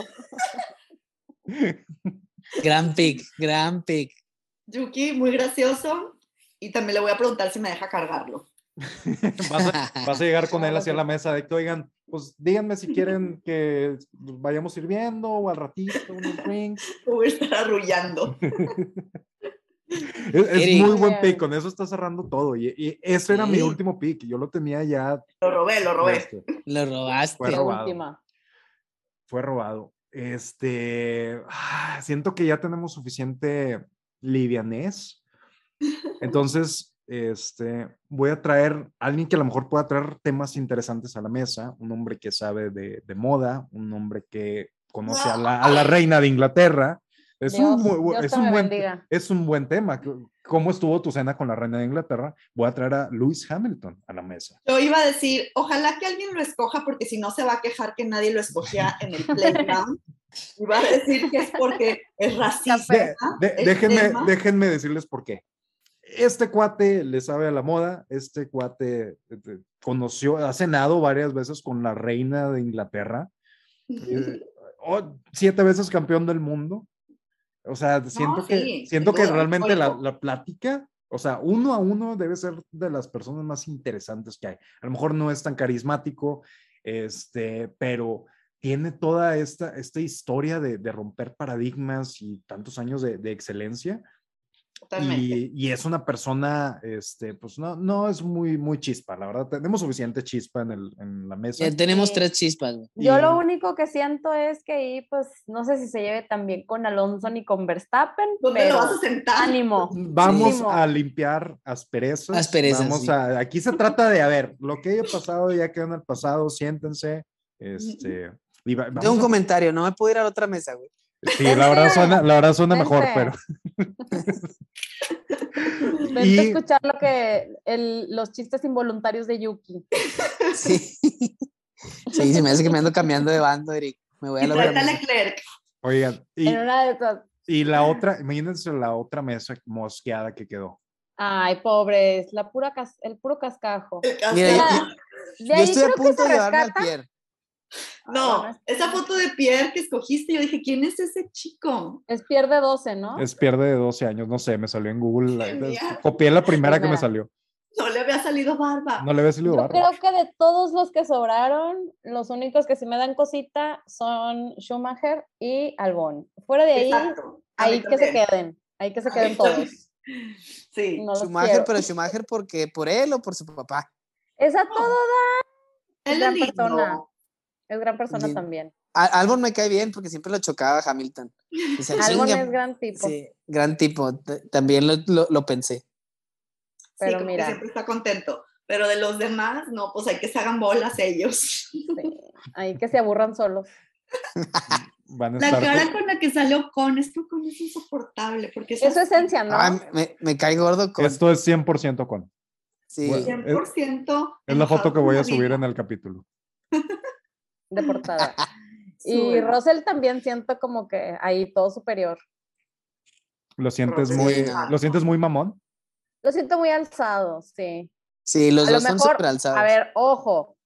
Gran pick, gran pick. Yuki, muy gracioso. Y también le voy a preguntar si me deja cargarlo. vas, a, llegar con él hacia la mesa de que, oigan, pues díganme si quieren que vayamos sirviendo o al ratito, unos drinks. Voy a estar arrullando. es, muy buen pick, con eso está cerrando todo. Y, ese era mi último pick, yo lo tenía ya. Lo robé, lo robé. Lo robaste. Fue robado. Fue robado. Este, ah, siento que ya tenemos suficiente livianés. Entonces, este, voy a traer a alguien que a lo mejor pueda traer temas interesantes a la mesa, un hombre que sabe de, moda, un hombre que conoce a la, reina de Inglaterra. Es, un, es, un buen, es un buen tema. ¿Cómo estuvo tu cena con la reina de Inglaterra? Voy a traer a Lewis Hamilton a la mesa. Yo iba a decir, ojalá que alguien lo escoja porque si no se va a quejar que nadie lo escogía en el playground. Va a decir que es porque es racista. déjenme, déjenme decirles por qué. Este cuate le sabe a la moda, este cuate este, conoció, ha cenado varias veces con la reina de Inglaterra, eh, siete veces campeón del mundo. O sea, siento que, siento que realmente la, la plática o sea, uno a uno debe ser de las personas más interesantes que hay. A lo mejor no es tan carismático, este, pero tiene toda esta, esta historia de, de romper paradigmas y tantos años de, de excelencia. Y, y, es una persona, este, pues no, no es muy, muy chispa, la verdad. Tenemos suficiente chispa en, el, en la mesa. Ya tenemos tres chispas. Yo lo único que siento es que ahí, pues, no sé si se lleve tan bien con Alonso ni con Verstappen. ¿Dónde lo vas a sentar? Ánimo. Vamos a limpiar asperezas. Asperezas. Vamos a, aquí se trata de, a ver, lo que haya pasado ya quedó en el pasado, siéntense. Este, tengo un comentario, no me puedo ir a la otra mesa, güey. Sí, la verdad suena, la verdad suena mejor, pero. Vente a escuchar lo que el, los chistes involuntarios de Yuki. Sí. Sí, se me hace que me ando cambiando de bando, Eric. Me voy a la Leclerc. Oigan, y, en una de esas. y la otra, imagínense la otra mesa mosqueada que quedó. Ay, pobres, la pura el puro cascajo. Mira, yo, yo estoy a punto de llevarme al Pierre. Ah, no, esa foto de Pierre que escogiste, yo dije, ¿quién es ese chico? Es Pierre de 12, ¿no? Es Pierre de 12 años, no sé, me salió en Google. Copié la primera que me salió. No le había salido barba. No le había salido barba. Creo que de todos los que sobraron, los únicos que sí me dan cosita son Schumacher y Albon. Fuera de ahí, ahí que se queden. Ahí que se queden todos. Sí. Schumacher, pero Schumacher porque por él o por su papá. Es a todo da. Él es persona. Es gran persona también. Albon me cae bien porque siempre lo chocaba Hamilton. Albon es gran tipo. Sí, gran tipo. También lo, lo, pensé. Pero mira. siempre está contento. Pero de los demás, no, pues hay que se hagan bolas ellos. Sí, hay que se aburran solos. van a La estar. cara con la que salió con esto con es insoportable, porque Es su esencia, ¿no? Ah, me, me cae gordo con. Esto es 100% con. Sí. Bueno, 100% Es la foto que voy a subir en el capítulo. De portada. y. Russell también siento como que ahí todo superior. ¿Lo sientes muy. ¿lo sientes muy mamón? Lo siento muy alzado, sí. Sí, los A lo dos son súper alzados. A ver, ojo,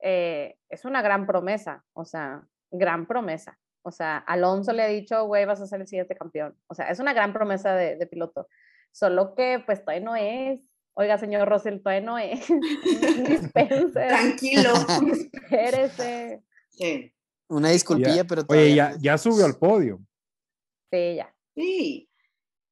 eh, es una gran promesa, o sea, gran promesa. O sea, Alonso le ha dicho, güey, vas a ser el siguiente campeón. O sea, es una gran promesa de, de piloto. Solo que, pues, todavía no es. Oiga, señor Russell, todavía no es. Dispense, Tranquilo. espérese. Sí, Una disculpilla, pero Oye, todavía ya, no. ya subió al podio. Sí, ya. sí.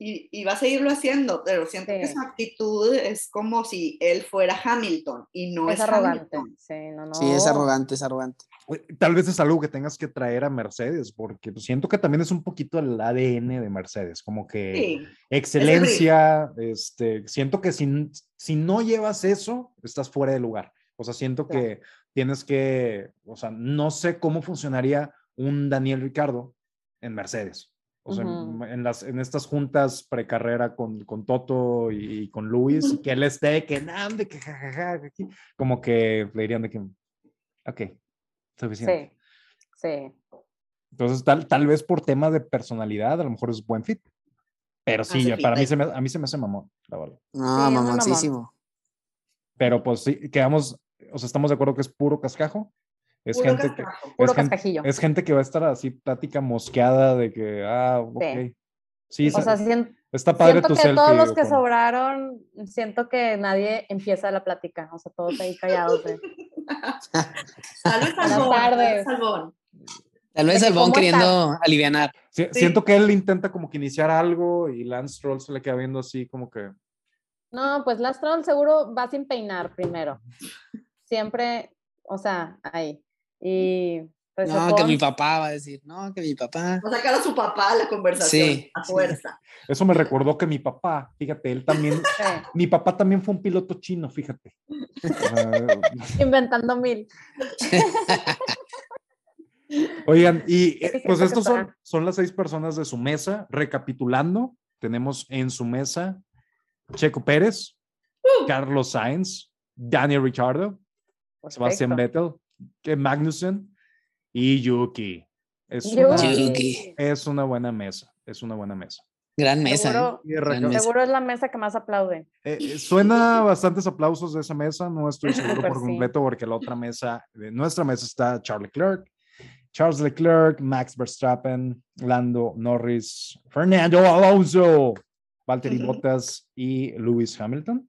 Y, y va a seguirlo haciendo, pero siento que su actitud es como si él fuera Hamilton y no es, es arrogante. Hamilton. Sí, no, no. Sí, es arrogante, es arrogante. Oye, Tal vez es algo que tengas que traer a Mercedes, porque pues, siento que también es un poquito el ADN de Mercedes, como que Sí, excelencia, este, siento que si, si no llevas eso, estás fuera de lugar. O sea, siento que tienes que, o sea, no sé cómo funcionaría un Daniel Ricardo en Mercedes. O sea, Ujú. en, las, en estas juntas precarrera con, con Toto y, y con Luis, y que él esté, que nada, que jajaja, que aquí", como que le dirían de que, ok, suficiente. Sí, sí. Entonces, tal, tal vez por tema de personalidad, a lo mejor es buen fit. Pero sí, ya, fit para mí se me, a mí se me hace mamón, la verdad. No, Sí, mamón. mamoncísimo. Pero pues sí, quedamos, o sea, estamos de acuerdo que es puro cascajo. Es puro gente que, cascajo. Puro es, cascajillo. es gente que va a estar así, plática mosqueada de que, ah, ok. Sí, o se- sea, sien- está padre siento tu que selfie. todos los que Ocon. sobraron, siento que nadie empieza la plática. O sea, todos ahí callados. Tal vez Buenas Albón, tal vez que, ¿cómo queriendo alivianar. Sí, Sí. Siento que él intenta como que iniciar algo y Lance Stroll se le queda viendo así como que, No, pues Lastrol seguro va sin peinar primero. Siempre, o sea, ahí. Y pues No, que mi papá va a decir. No, que mi papá. Va a sacar a su papá a la conversación Sí, a sí. fuerza. eso me recordó que mi papá, fíjate, él también, Sí, mi papá también fue un piloto chino, fíjate. Inventando mil. Oigan, y eh, pues estos son, son las seis personas de su mesa. Recapitulando, tenemos en su mesa Checo Pérez, Carlos Sainz, Daniel Ricciardo, Perfecto. Vettel, que Magnussen y Yuki. Es una, Yuki. Yuki. es una buena mesa, es una buena mesa. Gran mesa. ¿eh? Seguro, Gran reca- mesa. es la mesa que más aplaude. eh, eh, suena bastantes aplausos de esa mesa, no estoy seguro por sí. completo porque la otra mesa, de nuestra mesa está Charles Leclerc, Charles Leclerc, Max Verstappen, Lando Norris, Fernando Alonso, Valtteri. Bottas y Lewis Hamilton.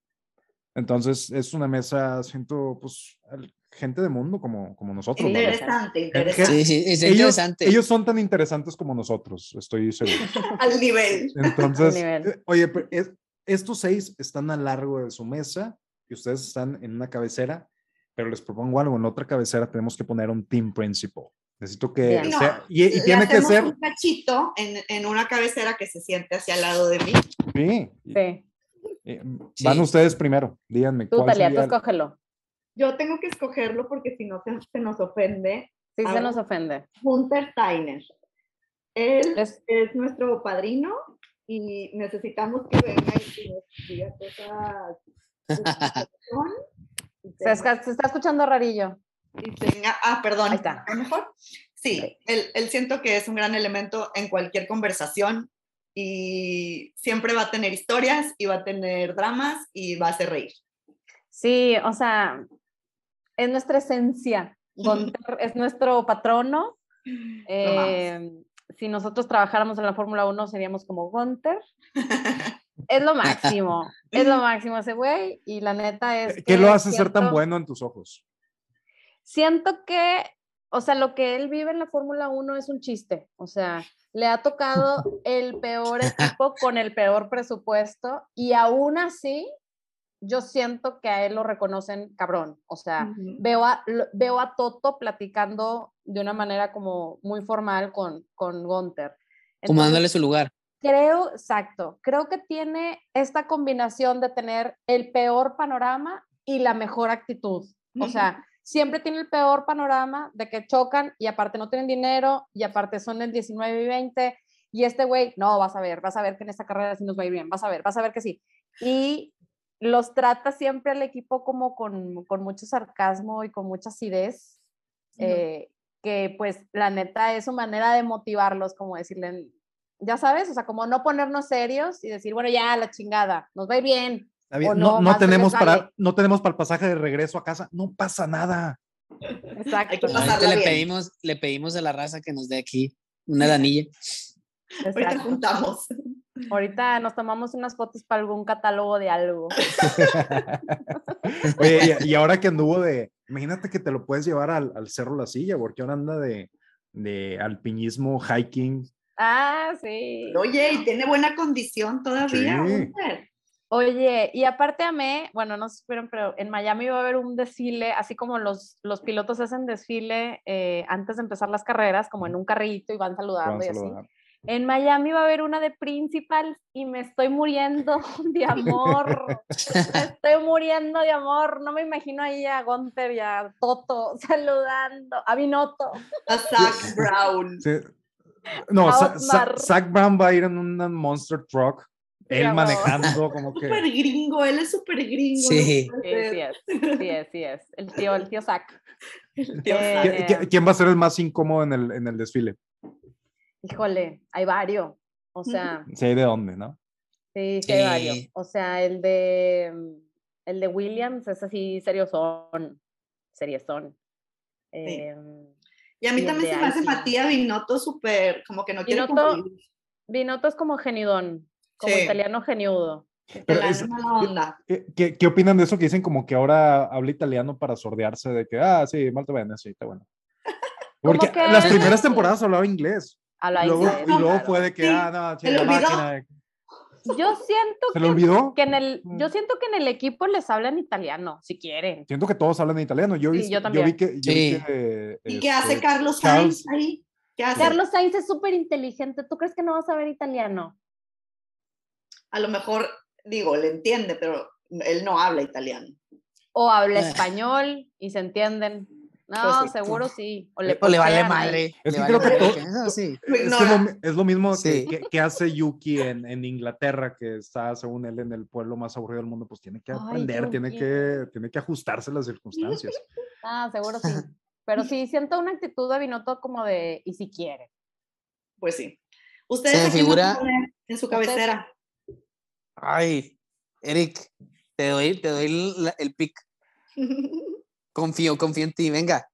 Entonces es una mesa, siento, pues, al- gente de mundo como, como nosotros. Interesante, que- interesante. Sí, sí, es Ellos, interesante. ellos son tan interesantes como nosotros, estoy seguro. Al nivel. Entonces, nivel. eh, oye, pero es- estos seis están a largo de su mesa y ustedes están en una cabecera, pero les propongo algo, en otra cabecera tenemos que poner un team principal. Necesito que Bien. sea, y, y tiene que ser, un cachito en, en una cabecera que se siente hacia el lado de mí. sí, Sí. Eh, Sí. van ustedes primero, díganme Tú, cuál Talia, tú escógelo. Yo tengo que escogerlo porque si no se, se nos ofende. Sí, A se nos ofende. Hunter Steiner. Él Es- es nuestro padrino y necesitamos que venga y nos diga cosas. Se, se está escuchando rarillo. y tenga, ah, perdón, Ahí está. ¿a mejor? Sí, él, él siento que es un gran elemento en cualquier conversación y siempre va a tener historias y va a tener dramas y va a hacer reír. Sí, o sea, es nuestra esencia. Gonter es nuestro patrono. Eh, si nosotros trabajáramos en la Fórmula 1 seríamos como Gunter. Es lo máximo, es lo máximo ese güey y la neta es... ¿Qué que lo hace ser tan bueno en tus ojos? Siento que, o sea, lo que él vive en la Fórmula 1 es un chiste, o sea, le ha tocado el peor equipo con el peor presupuesto y aún así yo siento que a él lo reconocen cabrón, o sea, Ujú. veo a, veo a Toto platicando de una manera como muy formal con, con Gunter. Como dándole su lugar. Creo, exacto, creo que tiene esta combinación de tener el peor panorama y la mejor actitud. O sea, siempre tiene el peor panorama de que chocan y aparte no tienen dinero y aparte son el 19 y 20 y este güey, no, vas a ver, vas a ver que en esta carrera sí nos va a ir bien, vas a ver, vas a ver que sí. Y los trata siempre al equipo como con, con mucho sarcasmo y con mucha acidez, eh, que pues la neta es su manera de motivarlos, como decirle, ya sabes, o sea, como no ponernos serios y decir, bueno, ya, la chingada, nos va a ir bien. No, no, tenemos para, no tenemos para el pasaje de regreso a casa, no pasa nada. Exacto. le pedimos, le pedimos a la raza que nos dé aquí una danilla. Ahorita juntamos. Ahorita nos tomamos unas fotos para algún catálogo de algo. Oye, y, ahora que anduvo de, imagínate que te lo puedes llevar al, al Cerro La Silla, porque ahora anda de, de alpinismo, hiking. Ah, sí. Oye, y tiene buena condición todavía. Oye, y aparte a mí, bueno, no se supieron, pero en Miami va a haber un desfile, así como los, los pilotos hacen desfile eh, antes de empezar las carreras, como en un carrito y van saludando y así. En Miami va a haber una de principal y me estoy muriendo de amor. me estoy muriendo de amor. No me imagino ahí a Gunter y a Toto saludando, a Binotto. A Zach Brown. No, Zach Brown va a ir en una Monster Truck. Él manejando como que... Súper gringo, él es súper gringo. Sí. sí, es, sí es, sí es. El tío, el tío Zach. Eh, ¿Quién va a ser el más incómodo en el, en el desfile? Híjole, hay varios. O sea. Sé de dónde, ¿no? Sí, sí, hay varios. O sea, el de el de Williams es así, seriosón. Seriosón. Eh, y a mí también se me hace Matías Binotto súper, como que no quiere Binotto, Binotto es como genidón, como italiano geniudo. Pero ¿qué, ¿qué, opinan de eso que dicen como que ahora habla italiano para sordearse de que, ah, sí, mal te ven, sí, está bueno? Porque las primeras temporadas hablaba inglés y luego puede que, ah, no, la máquina. Yo siento ¿Se le olvidó? que en el, yo mm. siento que en el equipo les hablan italiano, si quieren. Siento que todos hablan italiano. Yo, vi, yo, vi que, ¿Y qué hace este, Carlos Sainz ahí? ¿Qué hace? Carlos Sainz es súper inteligente. ¿Tú crees que no vas a ver italiano? A lo mejor, digo, le entiende, pero él no habla italiano. O habla eh. español y se entienden. No, seguro sí. O le, vale madre. Es que creo que es, lo, mismo que, hace Yuki en, en, Inglaterra, que está, según él, en el pueblo más aburrido del mundo, pues tiene que aprender, tiene que, tiene que ajustarse a las circunstancias. Ah, seguro sí. Pero sí, siento una actitud de Binotto como de, y si quiere. Pues sí. ¿Ustedes figura en su cabecera? Ay, Eric, te doy, te doy el, el pick. Confío, confío en ti, venga.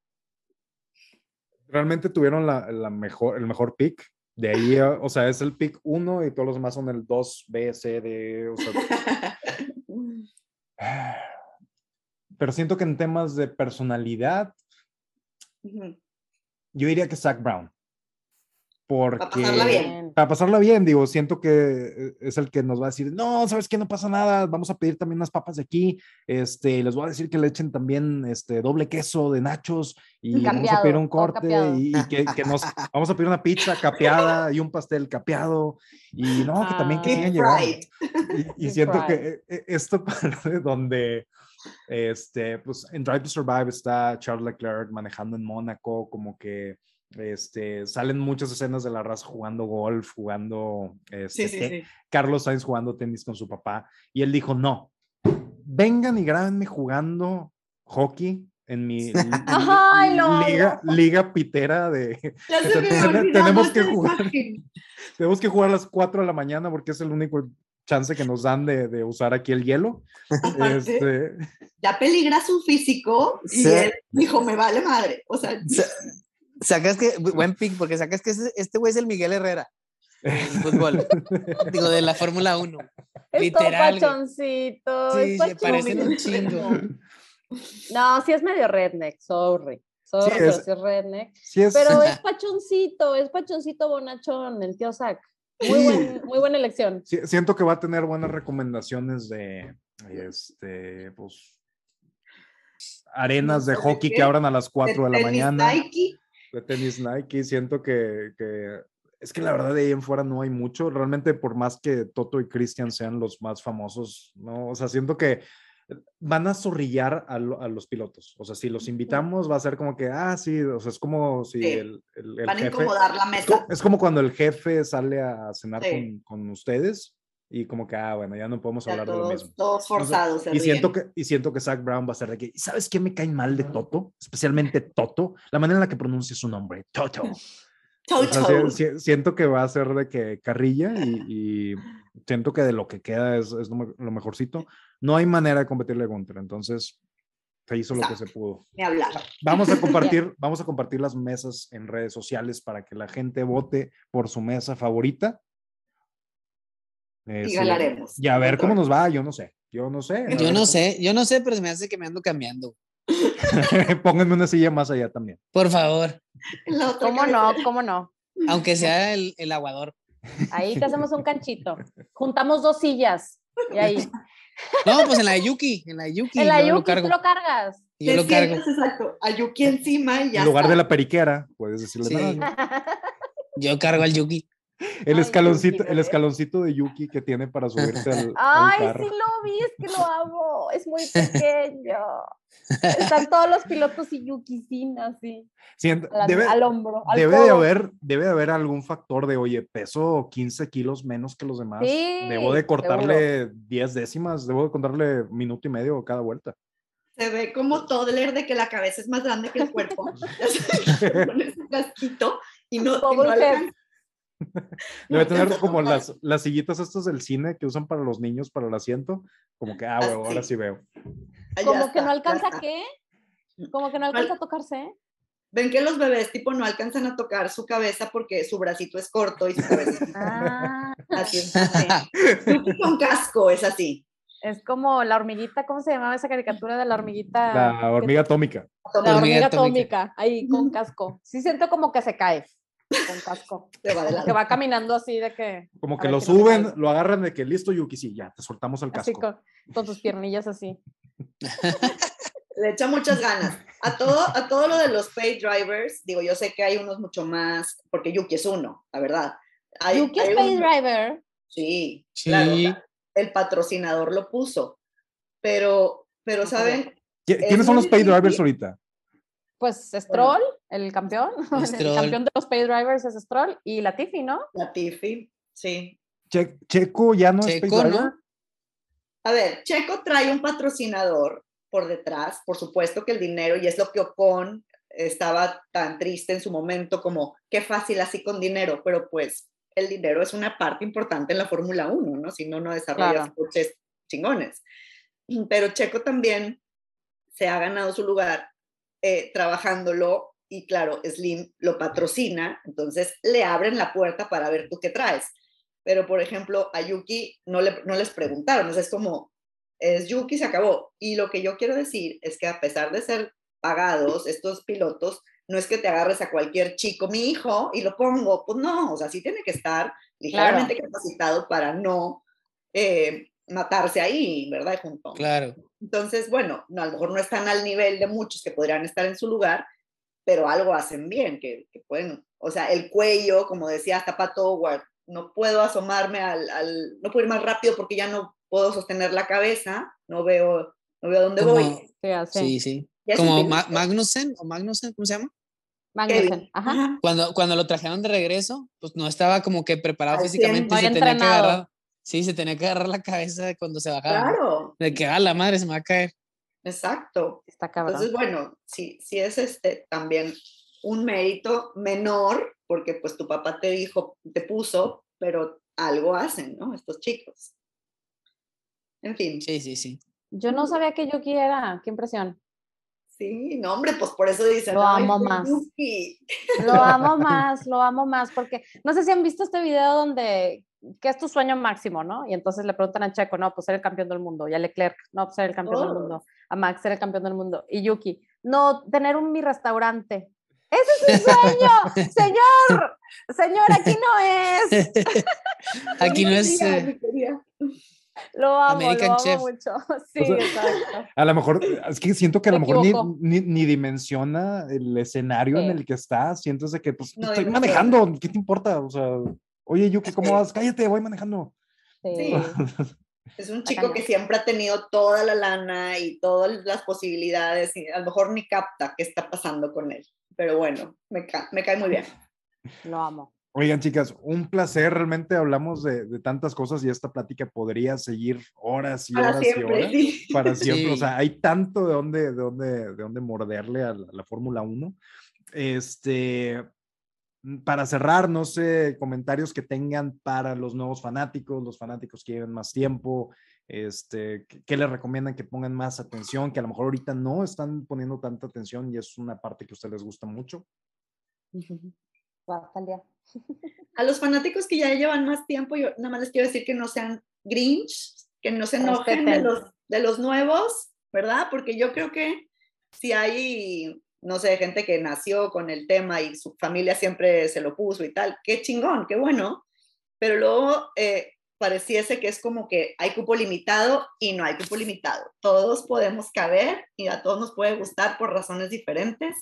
Realmente tuvieron la, mejor, el mejor pick. De ahí, o sea, es el pick 1 y todos los demás son el 2, B, C, D. O sea, pero siento que en temas de personalidad, yo diría que Zach Brown. Porque, para pasarla bien. Para pasarla bien, digo, siento que eh, es el que nos va a decir, no, sabes que no pasa nada, vamos a pedir también unas papas de aquí, este, les voy a decir que le echen también este doble queso de nachos y vamos a pedir un corte y, que, nos vamos a pedir una pizza capeada y un pastel capeado y no, que también que ah, sigan llegando. Y, siento que eh, eh, esto parte donde este, pues en Drive to Survive está Charles Leclerc manejando en Mónaco, como que este, salen muchas escenas de la raza jugando golf, jugando, este, Carlos Sainz jugando tenis con su papá, y él dijo, no, vengan y grábenme jugando hockey en mi, liga, liga, pitera de... tenemos que jugar. tenemos que jugar a las 4 de la mañana porque es el único chance que nos dan de, de usar aquí el hielo. este... Ya peligra su físico y él dijo, me vale madre. O sea, Sacas que, buen pick, porque sacas que este güey es el Miguel Herrera en fútbol. Digo, de la Fórmula 1. Es Literal. pachoncito. Sí, se parecen un chingo. No, sí es medio redneck, sorry. Sorry, sí es, pero es redneck. Pero es pachoncito, es pachoncito bonachón, el tío Zach. Muy, buen, muy buena elección. siento que va a tener buenas recomendaciones de este, pues, arenas de hockey que abran a las 4 de, la mañana de tenis Nike. Siento que, que, es que la verdad de ahí en fuera no hay mucho. Realmente, por más que Toto y Christian sean los más famosos, ¿no? O sea, siento que van a zorrillar a, los pilotos. O sea, si los invitamos, va a ser como que, ah, sí, o sea, es como si el, el, Van a incomodar la mesa. Es como cuando el jefe sale a cenar con, con, ustedes y como que, ah, bueno, ya no podemos hablar de lo mismo. Todos forzados. y, siento que, y siento que Zach Brown va a ser de que, ¿sabes qué me cae mal de Toto? Especialmente Toto, la manera en la que pronuncia su nombre, Toto. Toto. siento que va a ser de que carrilla y, y siento que de lo que queda es, es lo, mejorcito. No hay manera de competirle a Gunter, entonces se hizo lo que se pudo. hablar. Vamos a compartir, vamos a compartir las mesas en redes sociales para que la gente vote por su mesa favorita. Y ganaremos. Y a ver cómo nos va, yo no sé. Yo no sé. Yo no sé, yo no sé, pero se me hace que me ando cambiando. Pónganme una silla más allá también. Por favor. ¿Cómo no? ¿Cómo no? Aunque sea el, el aguador. Ahí te hacemos un canchito. Juntamos dos sillas y ahí. No, pues en la de Yuki, en la de Yuki. En la Yuki lo, cargo. lo cargas. yo lo cargo. Exacto, a Yuki encima y ya. En lugar de la periquera, puedes decirle. Sí. Yo cargo al Yuki. El escaloncito, el escaloncito de Yuki que tiene para subirse al, Ay, sí lo vi, es que lo amo. Es muy pequeño. Están todos los pilotos y Yuki sin así. debe, al hombro. debe, de haber, debe de haber algún factor de, oye, peso 15 kilos menos que los demás. debo de cortarle 10 décimas, debo de contarle minuto y medio cada vuelta. Se ve como todo el de que la cabeza es más grande que el cuerpo. Pones un casquito y no, y no Debe tener como las, las sillitas estas del cine que usan para los niños para el asiento. Como que, ah, bueno, ahora sí veo. Como que no alcanza qué? Como que no alcanza a tocarse. Ven que los bebés tipo no alcanzan a tocar su cabeza porque su bracito es corto y su cabeza es ah. así. así. con casco es así. Es como la hormiguita, ¿cómo se llamaba esa caricatura de la hormiguita? La hormiga atómica. La hormiga atómica, ahí con casco. Sí siento como que se cae con casco. que va caminando así de que. Como que lo suben, lo agarran de que listo, Yuki, sí, ya, te soltamos el casco. Así con, tus piernillas así. Le echa muchas ganas. A todo, a todo lo de los pay drivers, digo, yo sé que hay unos mucho más, porque Yuki es uno, la verdad. Yuki es pay driver. Sí, claro. El patrocinador lo puso. Pero, pero ¿saben? ¿Quiénes son los pay drivers ahorita? Pues Stroll, el campeón, el campeón de los pay drivers es Stroll y Latifi, ¿no? Latifi, sí. Checo ya no es pay driver. A ver, Checo trae un patrocinador por detrás, por supuesto que el dinero, y es lo que Ocon estaba tan triste en su momento como, qué fácil así con dinero, pero pues el dinero es una parte importante en la Fórmula 1, ¿no? Si no, no desarrollas coches chingones. Pero Checo también se ha ganado su lugar eh, trabajándolo y claro, Slim lo patrocina, entonces le abren la puerta para ver tú qué traes. Pero, por ejemplo, a Yuki no, le, no les preguntaron, es como, es Yuki, se acabó. Y lo que yo quiero decir es que a pesar de ser pagados, estos pilotos, no es que te agarres a cualquier chico, mi hijo, y lo pongo, pues no, o sea, sí tiene que estar ligeramente capacitado para no eh, matarse ahí, ¿verdad? Junto. Claro. Entonces, bueno, no, a lo mejor no están al nivel de muchos que podrían estar en su lugar, pero algo hacen bien, que, pueden, o sea, el cuello, como decía hasta Pato Howard, no puedo asomarme al, al, no puedo ir más rápido porque ya no puedo sostener la cabeza, no veo, no veo dónde voy. Sí, sí. Como Magnussen, o Magnussen, ¿cómo se llama? Magnussen, ajá. Cuando, cuando lo trajeron de regreso, pues no estaba como que preparado físicamente y se tenía que agarrar Sí, se tenía que agarrar la cabeza cuando se bajaba. Claro. De que, a ah, la madre se me va a caer. Exacto. Está cabrón. Entonces, bueno, sí, sí es este también un mérito menor, porque pues tu papá te dijo, te puso, pero algo hacen, ¿no? Estos chicos. En fin. Sí, sí, sí. Yo no sabía que Yuki era, qué impresión. Sí, no, hombre, pues por eso dicen. Lo amo más. Lo amo más, lo amo más, porque no sé si han visto este video donde ¿qué es tu sueño máximo, no? Y entonces le preguntan a Checo, no, pues ser el campeón del mundo. Y a Leclerc, no, pues ser el campeón del oh. mundo. A Max, ser el campeón del mundo. Y Yuki, no, tener un mi restaurante. Ese es mi sueño, señor. Señor, aquí no es. aquí no es. Eh, lo amo, lo amo mucho. Sí, exacto. A lo mejor, es que siento que a lo mejor ni, ni, dimensiona el escenario en el que está. Siento que, pues, estoy manejando, ¿qué te importa? O sea. Oye, Yuki, ¿cómo vas? Cállate, voy manejando. Sí. Es un chico que siempre ha tenido toda la lana y todas las posibilidades y a lo mejor ni capta qué está pasando con él. Pero bueno, me, me cae muy bien. Lo amo. Oigan, chicas, un placer. Realmente hablamos de, tantas cosas y esta plática podría seguir horas y horas y horas. Para siempre. O sea, hay tanto de dónde, de dónde, de dónde morderle a la, Fórmula 1. Este, para cerrar, no sé, comentarios que tengan para los nuevos fanáticos, los fanáticos que lleven más tiempo, este, ¿qué les recomiendan que pongan más atención? Que a lo mejor ahorita no están poniendo tanta atención y es una parte que a ustedes les gusta mucho. A los fanáticos que ya llevan más tiempo, yo nada más les quiero decir que no sean grinch, que no se enojen de los, de los nuevos, ¿verdad? Porque yo creo que si hay, no sé, gente que nació con el tema y su familia siempre se lo puso y tal, qué chingón, qué bueno, pero luego eh, pareciese que es como que hay cupo limitado y no hay cupo limitado. Todos podemos caber y a todos nos puede gustar por razones diferentes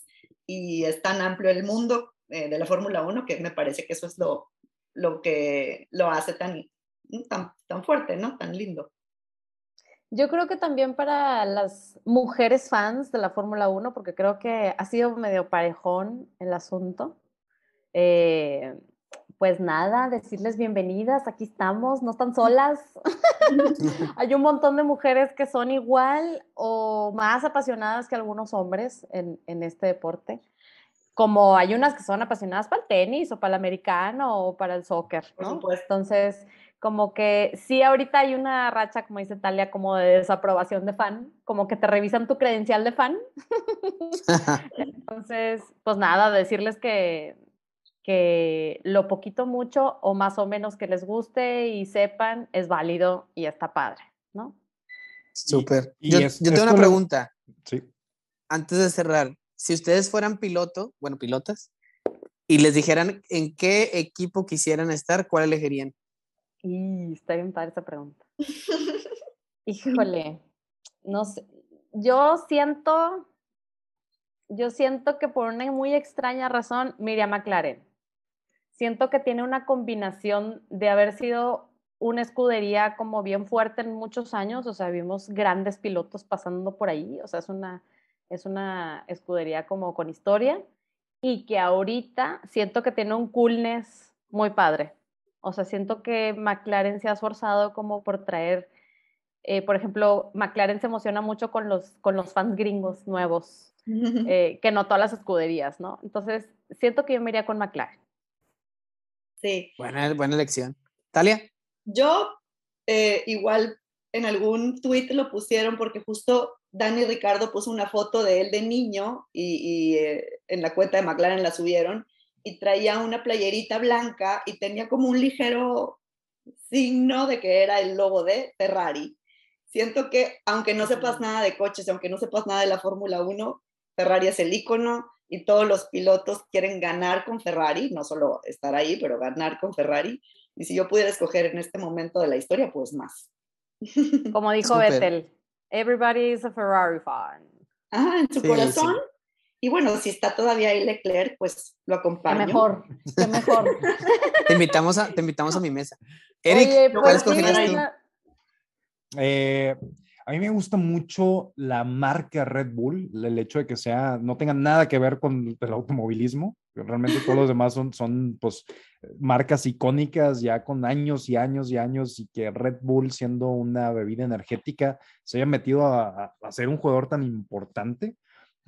y es tan amplio el mundo eh, de la Fórmula 1, que me parece que eso es lo, lo que lo hace tan, tan, tan fuerte, ¿no? Tan lindo. Yo creo que también para las mujeres fans de la Fórmula 1, porque creo que ha sido medio parejón el asunto. Eh, pues nada, decirles bienvenidas, aquí estamos, no están solas. Hay un montón de mujeres que son igual o más apasionadas que algunos hombres en, en este deporte como hay unas que son apasionadas para el tenis o para el americano o para el soccer, ¿no? Entonces, como que sí, ahorita hay una racha, como dice Talia, como de desaprobación de fan, como que te revisan tu credencial de fan. Entonces, pues nada, decirles que, que lo poquito, mucho o más o menos que les guste y sepan es válido y está padre, ¿no? Súper. Yo, yo, tengo una pregunta. Sí. Antes de cerrar, si ustedes fueran piloto, bueno, pilotas, y les dijeran en qué equipo quisieran estar, ¿cuál elegirían? Y está bien padre esa pregunta. Híjole, no sé. Yo siento, yo siento que por una muy extraña razón, Miriam McLaren. Siento que tiene una combinación de haber sido una escudería como bien fuerte en muchos años, o sea, vimos grandes pilotos pasando por ahí, o sea, es una es una escudería como con historia y que ahorita siento que tiene un coolness muy padre. O sea, siento que McLaren se ha esforzado como por traer, eh, por ejemplo, McLaren se emociona mucho con los, con los fans gringos nuevos, eh, que no todas las escuderías, ¿no? Entonces, siento que yo me iría con McLaren. Sí. Buena, buena elección. Talia. Yo eh, igual en algún tweet lo pusieron porque justo Dani Ricardo puso una foto de él de niño y, eh, en la cuenta de McLaren la subieron y traía una playerita blanca y tenía como un ligero signo de que era el logo de Ferrari. Siento que aunque no sepas nada de coches, aunque no sepas nada de la Fórmula 1, Ferrari es el icono y todos los pilotos quieren ganar con Ferrari, no solo estar ahí, pero ganar con Ferrari. Y si yo pudiera escoger en este momento de la historia, pues más. Como dijo Vettel, Everybody is a Ferrari fan. Ah, en su corazón. Y bueno, si está todavía ahí Leclerc, pues lo acompaño. Qué mejor, qué mejor. te, invitamos a, te invitamos a mi mesa. Eric, ¿cuál escogerías tú? Eh, a mí me gusta mucho la marca Red Bull, el hecho de que sea, no tenga nada que ver con el automovilismo. Realmente todos los demás son, son pues, marcas icónicas ya con años y años y años y que Red Bull siendo una bebida energética se haya metido a, a ser un jugador tan importante.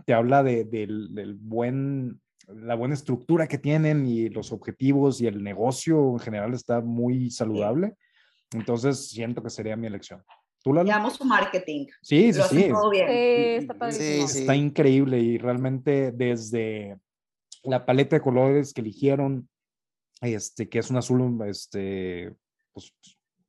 Te habla de, del buen, la buena estructura que tienen y los objetivos y el negocio en general está muy saludable. Entonces siento que sería mi elección. ¿Tú, Llamo su marketing. Sí, sí, sí. está, sí, está increíble y realmente desde la paleta de colores que eligieron, este, que es un azul este, pues,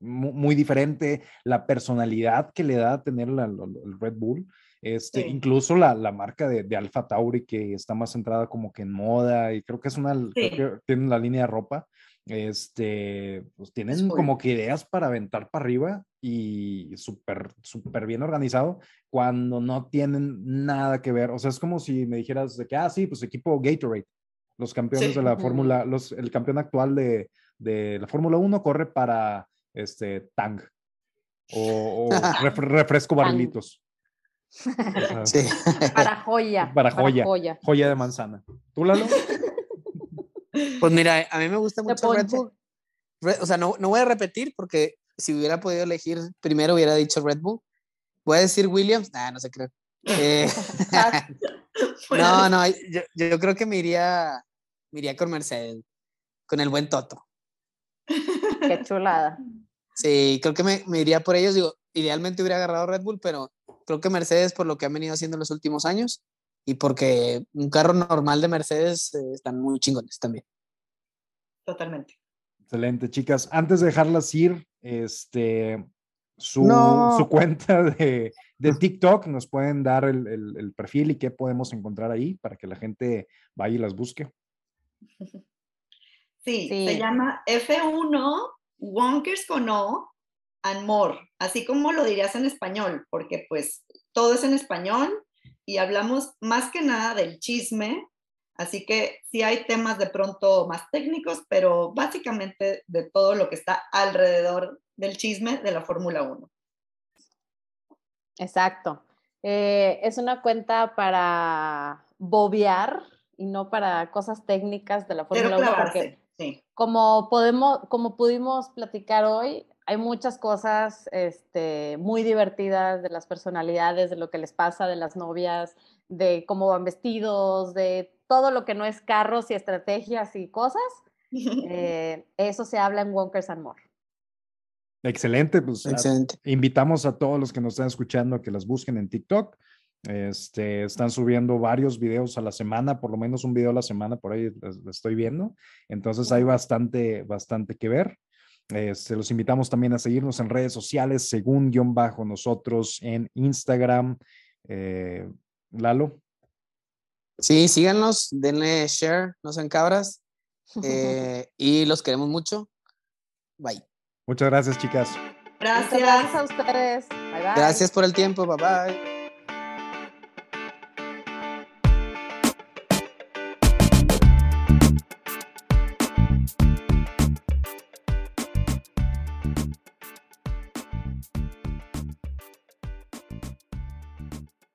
muy diferente, la personalidad que le da a tener el Red Bull, este, incluso la, la marca de, de, Alpha Tauri que está más centrada como que en moda y creo que es una, creo que tiene la línea de ropa, este, pues tienen como que ideas para aventar para arriba y súper, súper bien organizado cuando no tienen nada que ver. O sea, es como si me dijeras de que, ah, sí, pues equipo Gatorade, los campeones de la Fórmula, los, el campeón actual de, de la Fórmula 1 corre para este Tang. o, refresco barrilitos. Sí. Para joya. Para joya. joya. de manzana. ¿Tú, Lalo? Pues mira, a mí me gusta mucho Red Bull. O sea, no, no voy a repetir porque si hubiera podido elegir primero hubiera dicho Red Bull. Voy a decir Williams. Nah, no sé, creo. Eh, no, no, yo, yo, creo que me iría, me iría con Mercedes, con el buen Toto. Qué chulada. Sí, creo que me, me iría por ellos. Digo, idealmente hubiera agarrado Red Bull, pero creo que Mercedes por lo que han venido haciendo en los últimos años y porque un carro normal de Mercedes eh, están muy chingones también. Totalmente. Excelente, chicas. Antes de dejarlas ir, este, su, su cuenta de, de, TikTok, nos pueden dar el, el, perfil y qué podemos encontrar ahí para que la gente vaya y las busque. Sí, se llama F1 Wonkers con O and More, así como lo dirías en español, porque pues todo es en español y hablamos más que nada del chisme, así que sí hay temas de pronto más técnicos, pero básicamente de todo lo que está alrededor del chisme de la Fórmula 1. Exacto. Eh, es una cuenta para bobear y no para cosas técnicas de la Fórmula 1. Porque como, podemos, como pudimos platicar hoy, hay muchas cosas este, muy divertidas de las personalidades, de lo que les pasa, de las novias, de cómo van vestidos, de todo lo que no es carros y estrategias y cosas. Eh, eso se habla en Wonkers and More. Excelente, pues invitamos a todos los que nos están escuchando a que las busquen en TikTok. Este, están subiendo varios videos a la semana, por lo menos un video a la semana, por ahí lo estoy viendo. Entonces hay bastante, bastante que ver. Este, los invitamos también a seguirnos en redes sociales, según guion bajo nosotros en Instagram. Eh, Lalo. Sí, síganos, denle share, no sean cabras. Eh, y los queremos mucho. Bye. Muchas gracias, chicas. Gracias. gracias a ustedes. Bye, bye. Gracias por el tiempo. Bye bye.